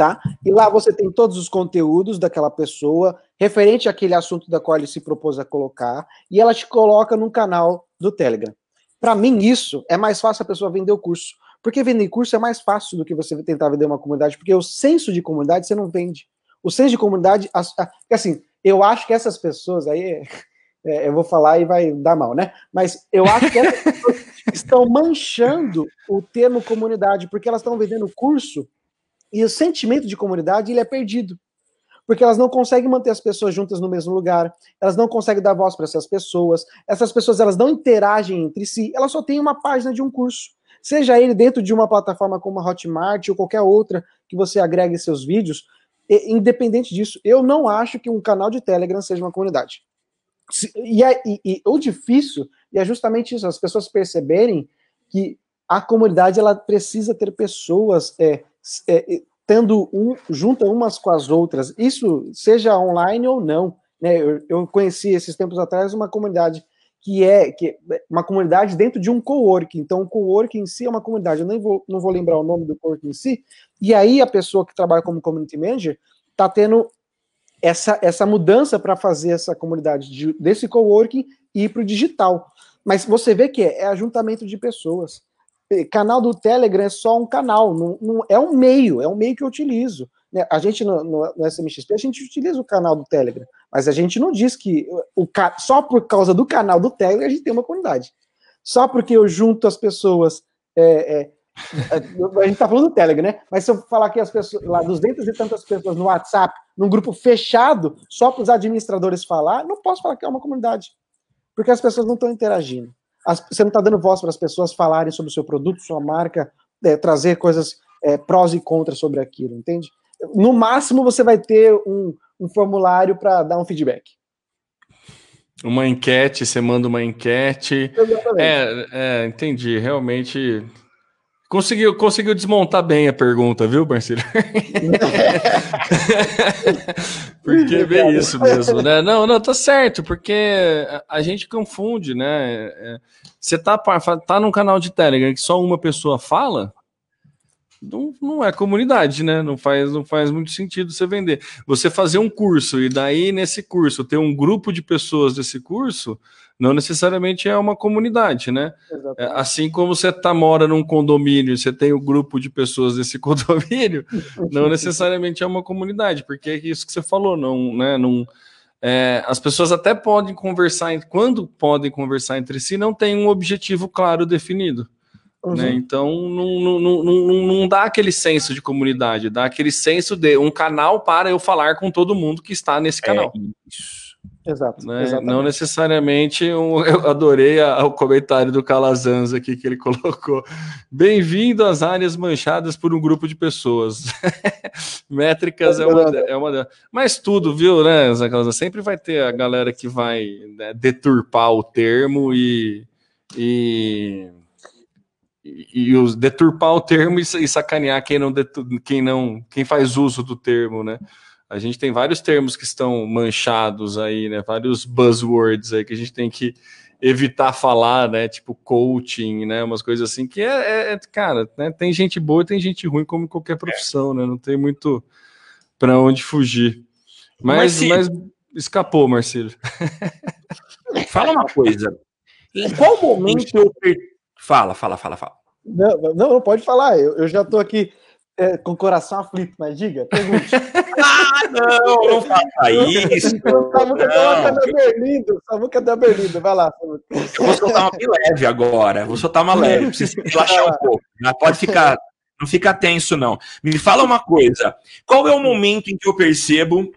tá? E lá você tem todos os conteúdos daquela pessoa, referente àquele assunto da qual ele se propôs a colocar, e ela te coloca no canal do Telegram. Para mim, isso é mais fácil a pessoa vender o curso. Porque vender curso é mais fácil do que você tentar vender uma comunidade, porque o senso de comunidade você não vende. O senso de comunidade, assim, eu acho que essas pessoas aí, é, eu vou falar e vai dar mal, né? Mas eu acho que essas pessoas estão manchando o termo comunidade, porque elas estão vendendo curso e o sentimento de comunidade ele é perdido. Porque elas não conseguem manter as pessoas juntas no mesmo lugar, elas não conseguem dar voz para essas pessoas, essas pessoas elas não interagem entre si, elas só têm uma página de um curso. Seja ele dentro de uma plataforma como a Hotmart ou qualquer outra que você agregue seus vídeos, independente disso, eu não acho que um canal de Telegram seja uma comunidade. E, é, e, e o difícil, e é justamente isso, as pessoas perceberem que a comunidade ela precisa ter pessoas é, é, tendo um, junta umas com as outras, isso seja online ou não. Né? Eu, eu conheci esses tempos atrás uma comunidade que é, que é uma comunidade dentro de um co-work. Então, o co-work em si é uma comunidade. Eu nem vou, não vou lembrar o nome do co-work em si. E aí, a pessoa que trabalha como community manager está tendo essa, essa mudança para fazer essa comunidade de, desse coworking ir para o digital. Mas você vê que é, é ajuntamento de pessoas canal do Telegram é só um canal, não, não, é um meio, é um meio que eu utilizo. Né? A gente no, no, no, SMXP, a gente utiliza o canal do Telegram, mas a gente não diz que o, só por causa do canal do Telegram a gente tem uma comunidade. Só porque eu junto as pessoas. É, é, a gente tá falando do Telegram, né? Mas se eu falar que as pessoas, lá, 200 e tantas pessoas no WhatsApp, num grupo fechado, só para os administradores falar, não posso falar que é uma comunidade. Porque as pessoas não estão interagindo. as, você não está dando voz para as pessoas falarem sobre o seu produto, sua marca, é, trazer coisas é, prós e contras sobre aquilo, entende? No máximo você vai ter um, um formulário para dar um feedback. Uma enquete, você manda uma enquete. Exatamente. É, é, entendi. Realmente Conseguiu, conseguiu desmontar bem a pergunta, viu, Marcelo? porque é bem isso mesmo, né? Não, não, tá certo, porque a gente confunde, né? É, você tá, tá num canal de Telegram que só uma pessoa fala, não, não é comunidade, né? Não faz, não faz muito sentido você vender. Você fazer um curso e daí nesse curso ter um grupo de pessoas desse curso, não necessariamente é uma comunidade, né? É, assim como você tá, mora num condomínio, você tem o um grupo de pessoas desse condomínio, não necessariamente é uma comunidade, porque é isso que você falou, não, né? Não, é, as pessoas até podem conversar, quando podem conversar entre si, não tem um objetivo claro definido. Uhum. Né? Então não, não, não, não, não dá aquele senso de comunidade, dá aquele senso de um canal para eu falar com todo mundo que está nesse canal. É isso. Exato. Né? Não necessariamente um, eu adorei a, o comentário do Calazans aqui que ele colocou. Bem-vindo às áreas manchadas por um grupo de pessoas. Métricas é, uma, é uma Mas tudo, viu, né, Zé Calazans? Sempre vai ter a galera que vai né, deturpar o termo e. e e, os deturpar o termo e, e sacanear quem não, quem não quem faz uso do termo, né? A gente tem vários termos que estão manchados aí, né? Vários buzzwords aí que a gente tem que evitar falar, né? Tipo coaching, né? Umas coisas assim que é, é, é cara, né? Tem gente boa e tem gente ruim como qualquer profissão, né? Não tem muito para onde fugir. Mas, mas escapou, Marcelo. Fala uma coisa. Em qual momento eu Fala, fala, fala, fala. Não, não, não pode falar. Eu, eu já estou aqui é, com o coração aflito, mas diga, pergunte. ah, não, não faça isso. Samuca tá Berlindo, Samuca tá Berlindo, vai lá. Samuca. Eu vou soltar uma leve agora, vou soltar uma leve, precisa relaxar um pouco. Não pode ficar, não fica tenso, não. Me fala uma coisa, qual é o momento em que eu percebo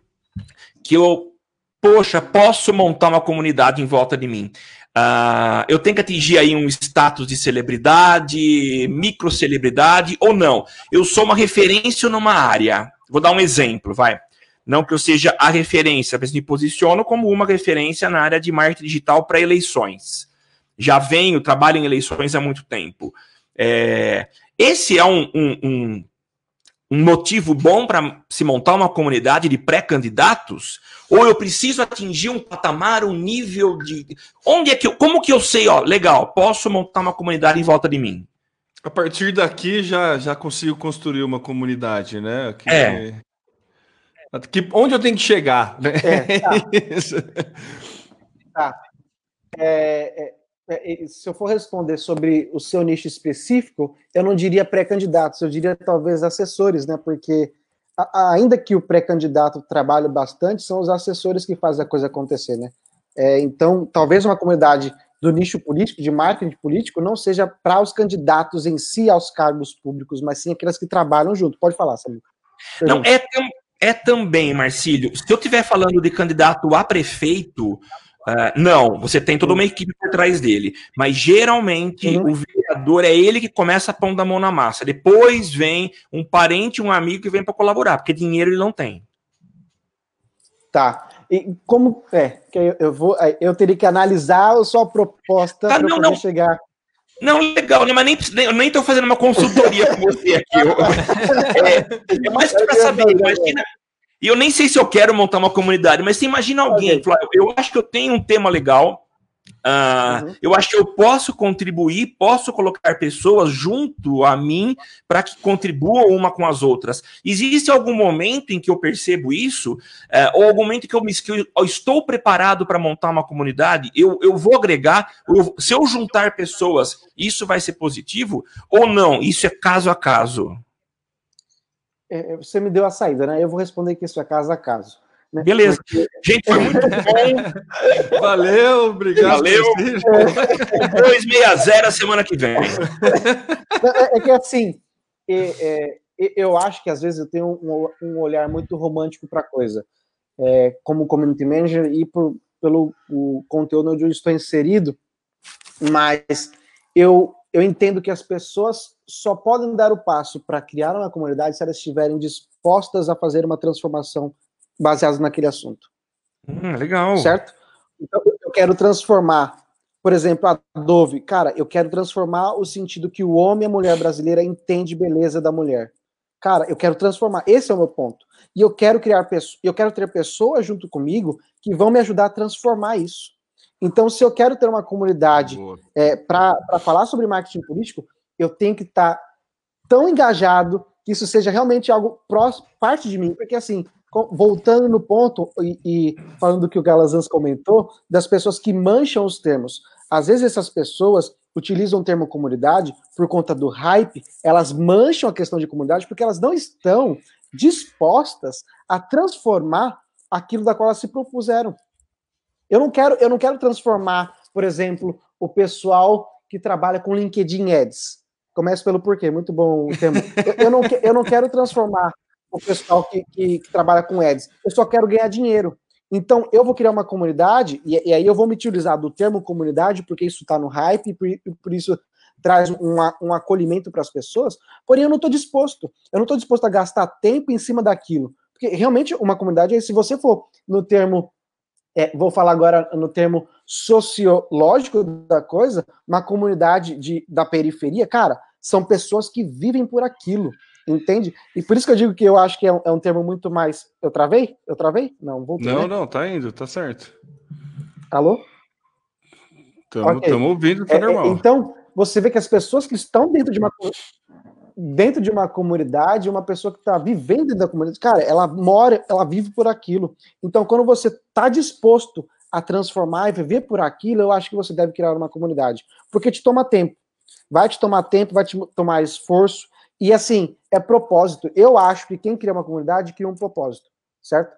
que eu, poxa, posso montar uma comunidade em volta de mim? Uh, eu tenho que atingir aí um status de celebridade, microcelebridade ou não. Eu sou uma referência numa área. Vou dar um exemplo, vai. Não que eu seja a referência, mas me posiciono como uma referência na área de marketing digital para eleições. Já venho, trabalho em eleições há muito tempo. É, esse é um, um, um, um motivo bom para se montar uma comunidade de pré-candidatos? Ou eu preciso atingir um patamar, um nível de. Onde é que eu. Como que eu sei, ó, legal, posso montar uma comunidade em volta de mim? A partir daqui já, já consigo construir uma comunidade, né? Que, é. Que, onde eu tenho que chegar? Né? É, tá. tá. É, é, é se eu for responder sobre o seu nicho específico, eu não diria pré-candidatos, eu diria talvez assessores, né? Porque ainda que o pré-candidato trabalhe bastante, são os assessores que fazem a coisa acontecer, né? É, então, talvez uma comunidade do nicho político, de marketing político, não seja para os candidatos em si aos cargos públicos, mas sim aquelas que trabalham junto. Pode falar, Samuel. Não, é, é também, Marcílio, se eu estiver falando de candidato a prefeito, Uh, não, você tem toda uma equipe por trás dele. Mas geralmente uhum. o vereador é ele que começa a pôr da mão na massa. Depois vem um parente, um amigo que vem para colaborar, porque dinheiro ele não tem. Tá. E como é? Que eu, vou, eu teria que analisar a sua proposta tá, para poder não. chegar. Não, legal, né? mas nem, eu nem estou fazendo uma consultoria com você aqui. Eu, é, é mais para saber. Imagina, e eu nem sei se eu quero montar uma comunidade, mas você imagina alguém, Flávio, eu acho que eu tenho um tema legal, uh, uhum. eu acho que eu posso contribuir, posso colocar pessoas junto a mim para que contribuam uma com as outras. Existe algum momento em que eu percebo isso, uh, ou algum momento que eu, me, que eu estou preparado para montar uma comunidade, eu, eu vou agregar, eu, se eu juntar pessoas, isso vai ser positivo, ou não? Isso é caso a caso. É, é, você me deu a saída, né? Eu vou responder que isso é caso a caso. Né? Beleza. Porque... Gente, foi muito bom. Valeu, obrigado. Valeu. 260 semana que vem. É, é que assim, é, é, eu acho que às vezes eu tenho um, um olhar muito romântico para a coisa. É, como community manager e por, pelo o conteúdo onde eu estou inserido, mas eu, eu entendo que as pessoas só podem dar o passo para criar uma comunidade se elas estiverem dispostas a fazer uma transformação baseada naquele assunto. Hum, legal. Certo? Então, eu quero transformar, por exemplo, a Dove. Cara, eu quero transformar o sentido que o homem e a mulher brasileira entende beleza da mulher. Cara, eu quero transformar. Esse é o meu ponto. E eu quero criar pessoas, eu quero ter pessoas junto comigo que vão me ajudar a transformar isso. Então, se eu quero ter uma comunidade é, para falar sobre marketing político, eu tenho que estar tá tão engajado que isso seja realmente algo próximo, parte de mim, porque assim, voltando no ponto e, e falando do que o Galazans comentou, das pessoas que mancham os termos. Às vezes essas pessoas utilizam o termo comunidade por conta do hype, elas mancham a questão de comunidade porque elas não estão dispostas a transformar aquilo da qual elas se propuseram. Eu não quero, eu não quero transformar, por exemplo, o pessoal que trabalha com LinkedIn Ads. Começa pelo porquê, muito bom o termo. Eu, eu, não, eu não quero transformar o pessoal que, que, que, trabalha com ads. Eu só quero ganhar dinheiro. Então, eu vou criar uma comunidade, e, e aí eu vou me utilizar do termo comunidade, porque isso está no hype, e por, por, isso traz um, um acolhimento para as pessoas, porém eu não estou disposto. Eu não estou disposto a gastar tempo em cima daquilo. Porque realmente uma comunidade, se você for no termo, é, vou falar agora no termo sociológico da coisa, uma comunidade de, da periferia, cara, são pessoas que vivem por aquilo. Entende? E por isso que eu digo que eu acho que é um, é um termo muito mais. Eu travei? Eu travei? Não, voltei. Não, né? não, tá indo, tá certo. Alô? Estamos okay. ouvindo, tá é, é, normal. Então, você vê que as pessoas que estão dentro de uma dentro de uma comunidade, uma pessoa que está vivendo dentro da comunidade, cara, ela mora, ela vive por aquilo. Então, quando você está disposto a transformar e viver por aquilo, eu acho que você deve criar uma comunidade, porque te toma tempo. Vai te tomar tempo, vai te tomar esforço, e assim, é propósito. Eu acho que quem cria uma comunidade cria um propósito, certo?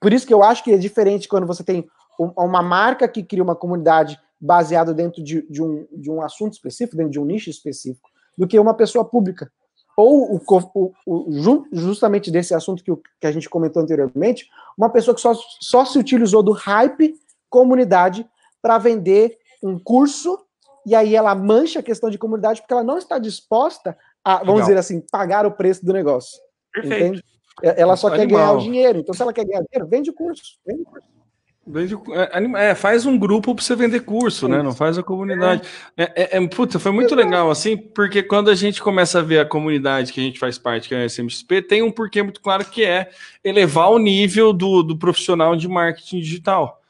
Por isso que eu acho que é diferente quando você tem uma marca que cria uma comunidade baseada dentro de, de, um, de um assunto específico, dentro de um nicho específico, do que uma pessoa pública. Ou o, o, justamente desse assunto que, que, a gente comentou anteriormente, uma pessoa que só, só se utilizou do hype comunidade para vender um curso e aí ela mancha a questão de comunidade porque ela não está disposta a, vamos Legal. dizer assim, pagar o preço do negócio. Perfeito. Entende? Ela só Animal. quer ganhar o dinheiro. Então, se ela quer ganhar dinheiro, vende o curso. Vende o curso. Vende, é, é, faz um grupo para você vender curso, né? Não faz a comunidade. É, é, é, puta, foi muito legal, assim, porque quando a gente começa a ver a comunidade que a gente faz parte, que é a SMXP, tem um porquê muito claro que é elevar o nível do, do profissional de marketing digital.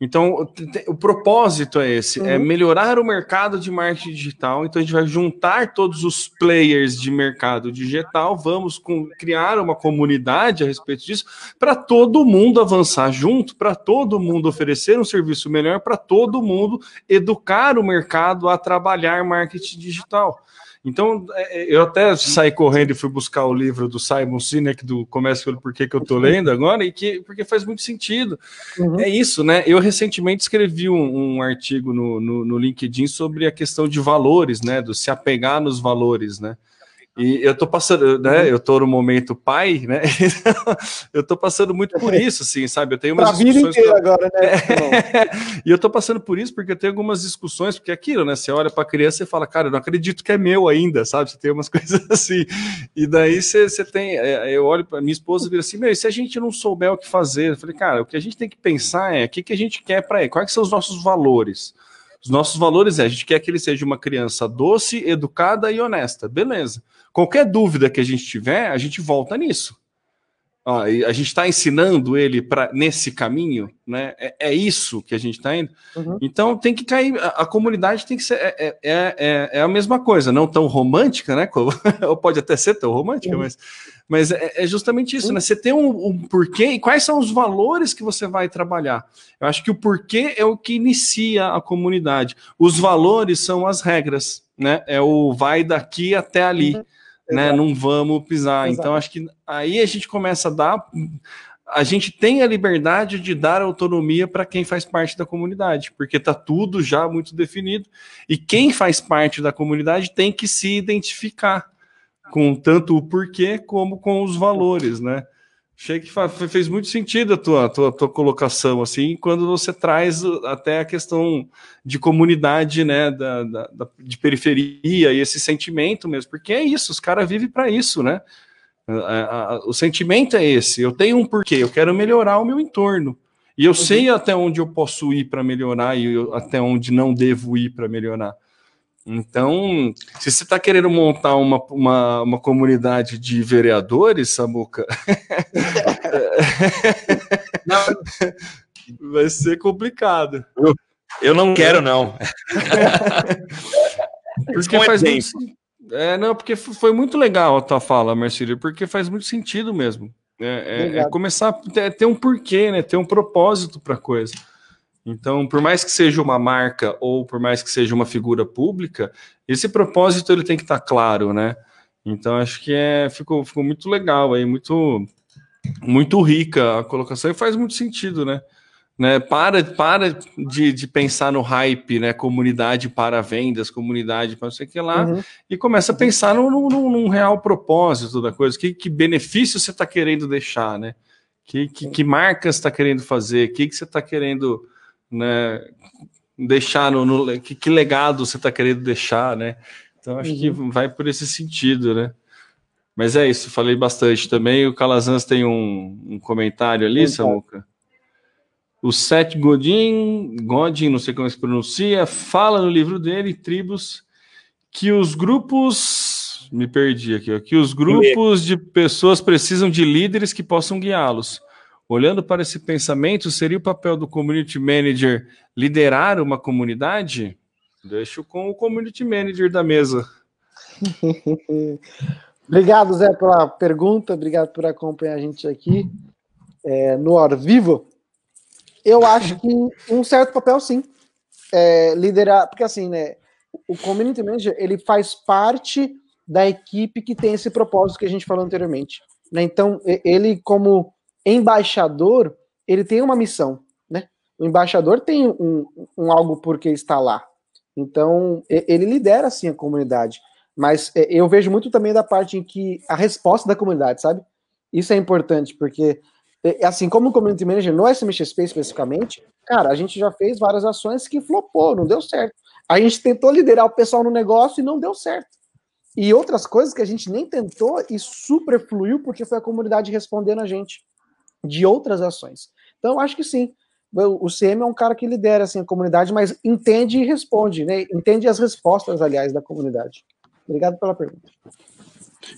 Então, o propósito é esse: é uhum. é melhorar o mercado de marketing digital. Então, a gente vai juntar todos os players de mercado digital, vamos com, criar uma comunidade a respeito disso, para todo mundo avançar junto, para todo mundo oferecer um serviço melhor, para todo mundo educar o mercado a trabalhar marketing digital. Então, é, é, eu até saí correndo e fui buscar o livro do Simon Sinek, do Comece pelo Porquê que eu estou lendo agora, e que, porque faz muito sentido. Uhum. É isso, né? Eu recentemente escrevi um, um artigo no, no, no, LinkedIn sobre a questão de valores, né? Do se apegar nos valores, né? E eu tô passando, né? Uhum. Eu tô no momento pai, né? eu tô passando muito por isso, assim, sabe? Eu tenho umas pra discussões. Vida agora, né? e eu tô passando por isso porque eu tenho algumas discussões, porque é aquilo, né? Você olha pra criança e fala, cara, eu não acredito que é meu ainda, sabe? Você tem umas coisas assim. E daí você, você tem. É, eu olho pra minha esposa e vira assim, meu, e se a gente não souber o que fazer? Eu falei, cara, o que a gente tem que pensar é o que, que a gente quer para ele, quais são os nossos valores. Os nossos valores é a gente quer que ele seja uma criança doce, educada e honesta. Beleza. Qualquer dúvida que a gente tiver, a gente volta nisso. Ó, a gente está ensinando ele para nesse caminho, né? É, é, isso que a gente está indo. Uhum. Então tem que cair. A, a, comunidade tem que ser. É, é, é, é, é a mesma coisa, não tão romântica, né? Ou pode até ser tão romântica, uhum. mas, mas é, é, justamente isso, uhum. né? Você tem um, um, porquê e quais são os valores que você vai trabalhar. Eu acho que o porquê é o que inicia a comunidade. Os valores são as regras, né? É o vai daqui até ali. Né? Não vamos pisar. Exato. Então, acho que aí a gente começa a dar. A gente tem a liberdade de dar autonomia para quem faz parte da comunidade, porque está tudo já muito definido. E quem faz parte da comunidade tem que se identificar com tanto o porquê como com os valores, né? Achei que fez muito sentido a tua, tua, tua colocação, assim, quando você traz até a questão de comunidade, né, da, da, de periferia e esse sentimento mesmo, porque é isso, os caras vivem para isso, né? o sentimento é esse, eu tenho um porquê, eu quero melhorar o meu entorno. E eu uhum. sei até onde eu posso ir para melhorar e eu, até onde não devo ir para melhorar. Então, se você está querendo montar uma, uma, uma, comunidade de vereadores, Samuca, vai ser complicado. Eu, eu não quero, não. porque faz muito, é, não, porque foi muito legal a tua fala, Marcílio, porque faz muito sentido mesmo. É, é, é começar a ter, ter um porquê, né? Ter um propósito para a coisa. Então, por mais que seja uma marca ou por mais que seja uma figura pública, esse propósito ele tem que estar tá claro, né? Então, acho que é, ficou, ficou muito legal aí, muito, muito rica a colocação e faz muito sentido, né? né? Para, para de, de pensar no hype, né? Comunidade para vendas, comunidade para não sei o que lá, uhum. e começa a pensar no, no, num real propósito da coisa, que, que benefício você está querendo deixar, né? Que, que, que marcas está querendo fazer, que, que você está querendo né, deixar no, no que, que, legado você está querendo deixar, né? Então acho uhum. que vai por esse sentido, né? Mas é isso, falei bastante também. O Calazans tem um, um comentário ali, Samuca. O Seth Godin, Godin, não sei como se pronuncia, fala no livro dele, Tribos, que os grupos, me perdi aqui, ó, que os grupos de pessoas precisam de líderes que possam guiá-los. Olhando para esse pensamento, seria o papel do community manager liderar uma comunidade? Deixo com o community manager da mesa. obrigado, Zé, pela pergunta, obrigado por acompanhar a gente aqui é, no Ar Vivo. Eu acho que um certo papel, sim. É, liderar, porque assim, né? O community manager ele faz parte da equipe que tem esse propósito que a gente falou anteriormente. Né? Então, ele, como embaixador, ele tem uma missão, né? O embaixador tem um, um algo por que está lá. Então, ele lidera, assim, a comunidade. Mas eu vejo muito também da parte em que a resposta da comunidade, sabe? Isso é importante, porque, assim como Community Manager no SMXP especificamente, cara, a gente já fez várias ações que flopou, não deu certo. A gente tentou liderar o pessoal no negócio e não deu certo. E outras coisas que a gente nem tentou e super fluiu porque foi a comunidade respondendo a gente de outras ações. Então, acho que sim. O CM é um cara que lidera assim, a comunidade, mas entende e responde, né? Entende as respostas, aliás, da comunidade. Obrigado pela pergunta.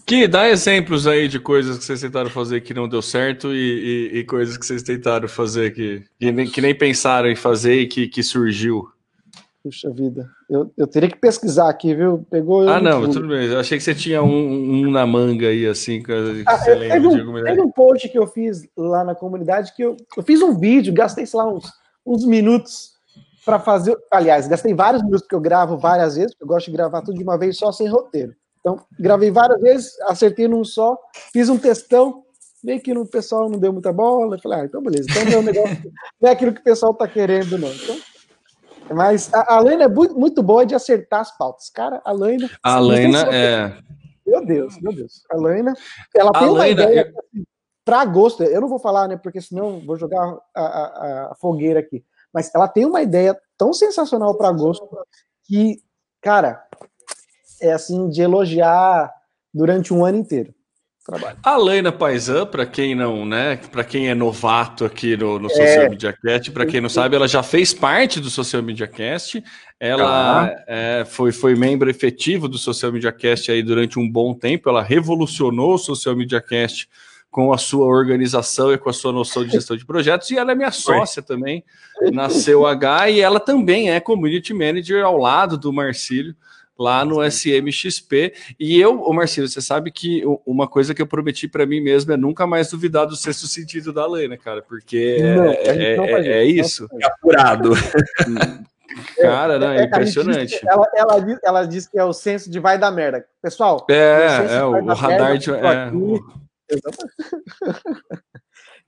Que dá exemplos aí de coisas que vocês tentaram fazer que não deu certo e, e, e coisas que vocês tentaram fazer que, que, nem, que nem pensaram em fazer e que, que surgiu. Puxa vida. Eu, eu teria que pesquisar aqui, viu? Pegou. Ah, não, tudo bem. Eu achei que você tinha um, um na manga aí, assim. Que ah, você lembra teve, um, teve um post que eu fiz lá na comunidade que eu, eu fiz um vídeo, gastei, sei lá, uns, uns minutos para fazer. Aliás, gastei vários minutos, porque eu gravo várias vezes, porque eu gosto de gravar tudo de uma vez só, sem roteiro. Então, gravei várias vezes, acertei num só, fiz um textão, meio que o pessoal não deu muita bola. Falei, ah, então beleza. Então, meu negócio não é aquilo que o pessoal tá querendo, não. Então, mas a, a Laina é muito, boa de acertar as pautas. Cara, a Laina. A Laina é. Meu Deus, meu Deus. A Laina, ela tem a uma ideia eu... Assim, para agosto. Eu não vou falar, né? Porque senão vou jogar a, a, a fogueira aqui. Mas ela tem uma ideia tão sensacional para agosto que, cara, é assim de elogiar durante um ano inteiro trabalho. A Laina Paisan, para quem não, né, para quem é novato aqui no, no Social é. Media Cast, para quem não sabe, ela já fez parte do Social Media Cast. Ela ah. é, foi, foi membro efetivo do Social Media Cast aí durante um bom tempo. Ela revolucionou o Social Media Cast com a sua organização e com a sua noção de gestão de projetos, e ela é minha sócia também na CUH, e ela também é Community Manager ao lado do Marcílio lá no SMXP. E eu, o Marcelo, você sabe que uma coisa que eu prometi para mim mesmo é nunca mais duvidar do sexto sentido da lei, né, cara? Porque não, é, é, é, é isso. É apurado. Cara, né? É, impressionante. Ela, ela, ela diz que é o senso de vai dar merda. Pessoal, é, é o, o radar merda, de. É,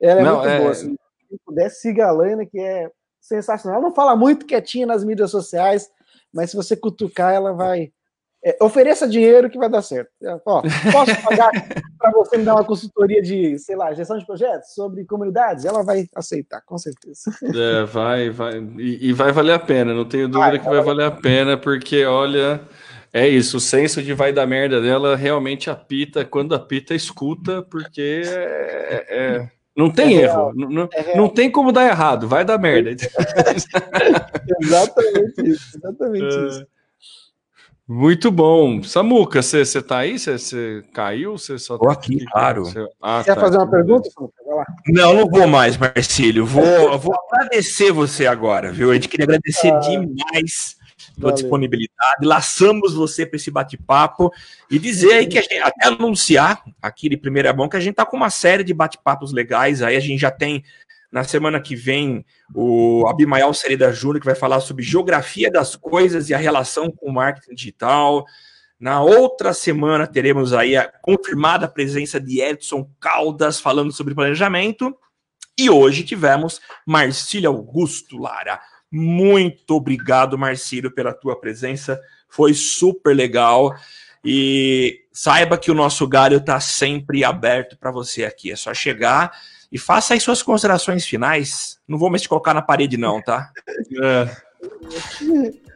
ela é não, muito boa. Assim. Se puder, siga a Lana, que é sensacional. Ela não fala muito quietinha nas mídias sociais, mas se você cutucar, ela vai é, ofereça dinheiro que vai dar certo. Ó, posso pagar para você me dar uma consultoria de, sei lá, gestão de projetos sobre comunidades? Ela vai aceitar, com certeza. É, vai, vai. E, e vai valer a pena, não tenho dúvida vai, que vai, vai valer a pena, porque, olha, é isso, o senso de vai dar merda dela realmente apita, quando apita, escuta, porque é, é, não tem é erro, não, é não tem como dar errado, vai dar merda. exatamente isso, exatamente é. isso. Muito bom. Samuca, você tá aí? Você caiu? Você só Tô aqui, claro. Cê... Ah, Quer tá. fazer uma pergunta, Samuca? Não, não vou mais, Marcílio. Vou, vou agradecer você agora, viu? A gente queria agradecer ah. demais pela disponibilidade. Laçamos você para esse bate-papo e dizer aí que a gente, até anunciar aqui de primeira mão que a gente está com uma série de bate-papos legais. Aí a gente já tem na semana que vem o Abimael Sereda Júnior, que vai falar sobre geografia das coisas e a relação com o marketing digital. Na outra semana teremos aí a confirmada presença de Edson Caldas falando sobre planejamento. E hoje tivemos Marcílio Augusto Lara muito obrigado, Marcílio, pela tua presença. Foi super legal. E saiba que o nosso galho está sempre aberto para você aqui. É só chegar e faça aí suas considerações finais. Não vou mais te colocar na parede, não, tá? É.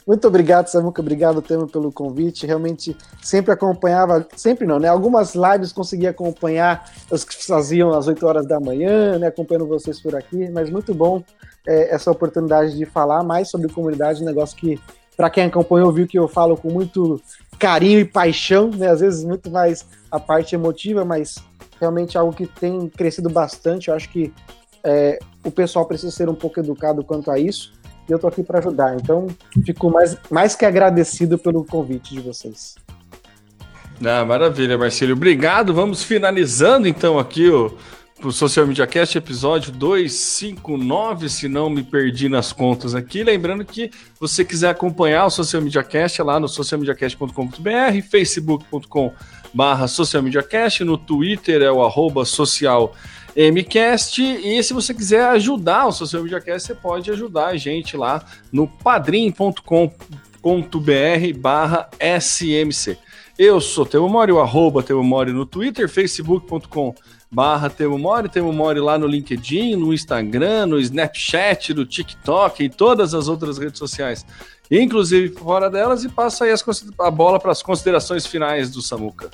Muito obrigado, Samuca. Obrigado, Temo, pelo convite. Realmente sempre acompanhava, sempre não, né? Algumas lives consegui acompanhar os que faziam às 8 horas da manhã, né? Acompanhando vocês por aqui, mas muito bom é, essa oportunidade de falar mais sobre comunidade, um negócio que, para quem acompanhou, viu que eu falo com muito carinho e paixão, né? Às vezes muito mais a parte emotiva, mas realmente algo que tem crescido bastante. Eu acho que é, o pessoal precisa ser um pouco educado quanto a isso e eu tô aqui para ajudar. Então, fico mais, mais que agradecido pelo convite de vocês. Ah, maravilha, Marcelo. Obrigado. Vamos finalizando então aqui o, o Social Media Cast, episódio 259, se não me perdi nas contas aqui. Lembrando que você quiser acompanhar o Social Media Cast é lá no socialmediacast.com.br, facebook.com barra socialmediacast, no Twitter é o arroba social MCast. E se você quiser ajudar o Social Media Cast, você pode ajudar a gente lá no padrim.com.br barra SMC. Eu sou Temo Mori, o arroba Temo Mori no Twitter, facebook.com barra Temo Mori, Temo Mori lá no LinkedIn, no Instagram, no Snapchat, no TikTok e todas as outras redes sociais, inclusive fora delas, e passa aí as, a bola para as considerações finais do Samuca.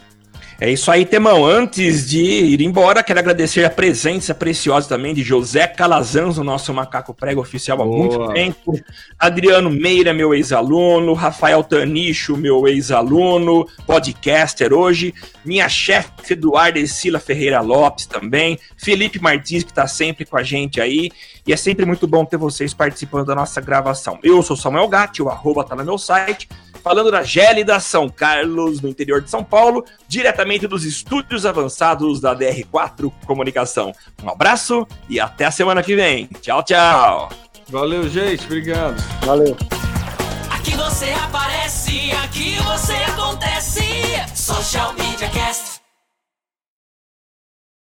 É isso aí, Temão. Antes de ir embora, quero agradecer a presença preciosa também de José Calazans, o nosso macaco prego oficial há Boa. muito tempo. Adriano Meira, meu ex-aluno. Rafael Tanicho, meu ex-aluno, podcaster hoje. Minha chefe, Eduardo Sila Ferreira Lopes também. Felipe Martins, que está sempre com a gente aí. E é sempre muito bom ter vocês participando da nossa gravação. Eu sou Samuel Gatti, o arroba tá no meu site falando da gélida São Carlos, no interior de São Paulo, diretamente dos estúdios avançados da DR4 Comunicação. Um abraço e até a semana que vem. Tchau, tchau. Valeu, gente. Obrigado. Valeu. Aqui você aparece, aqui você acontece. Social Media Cast.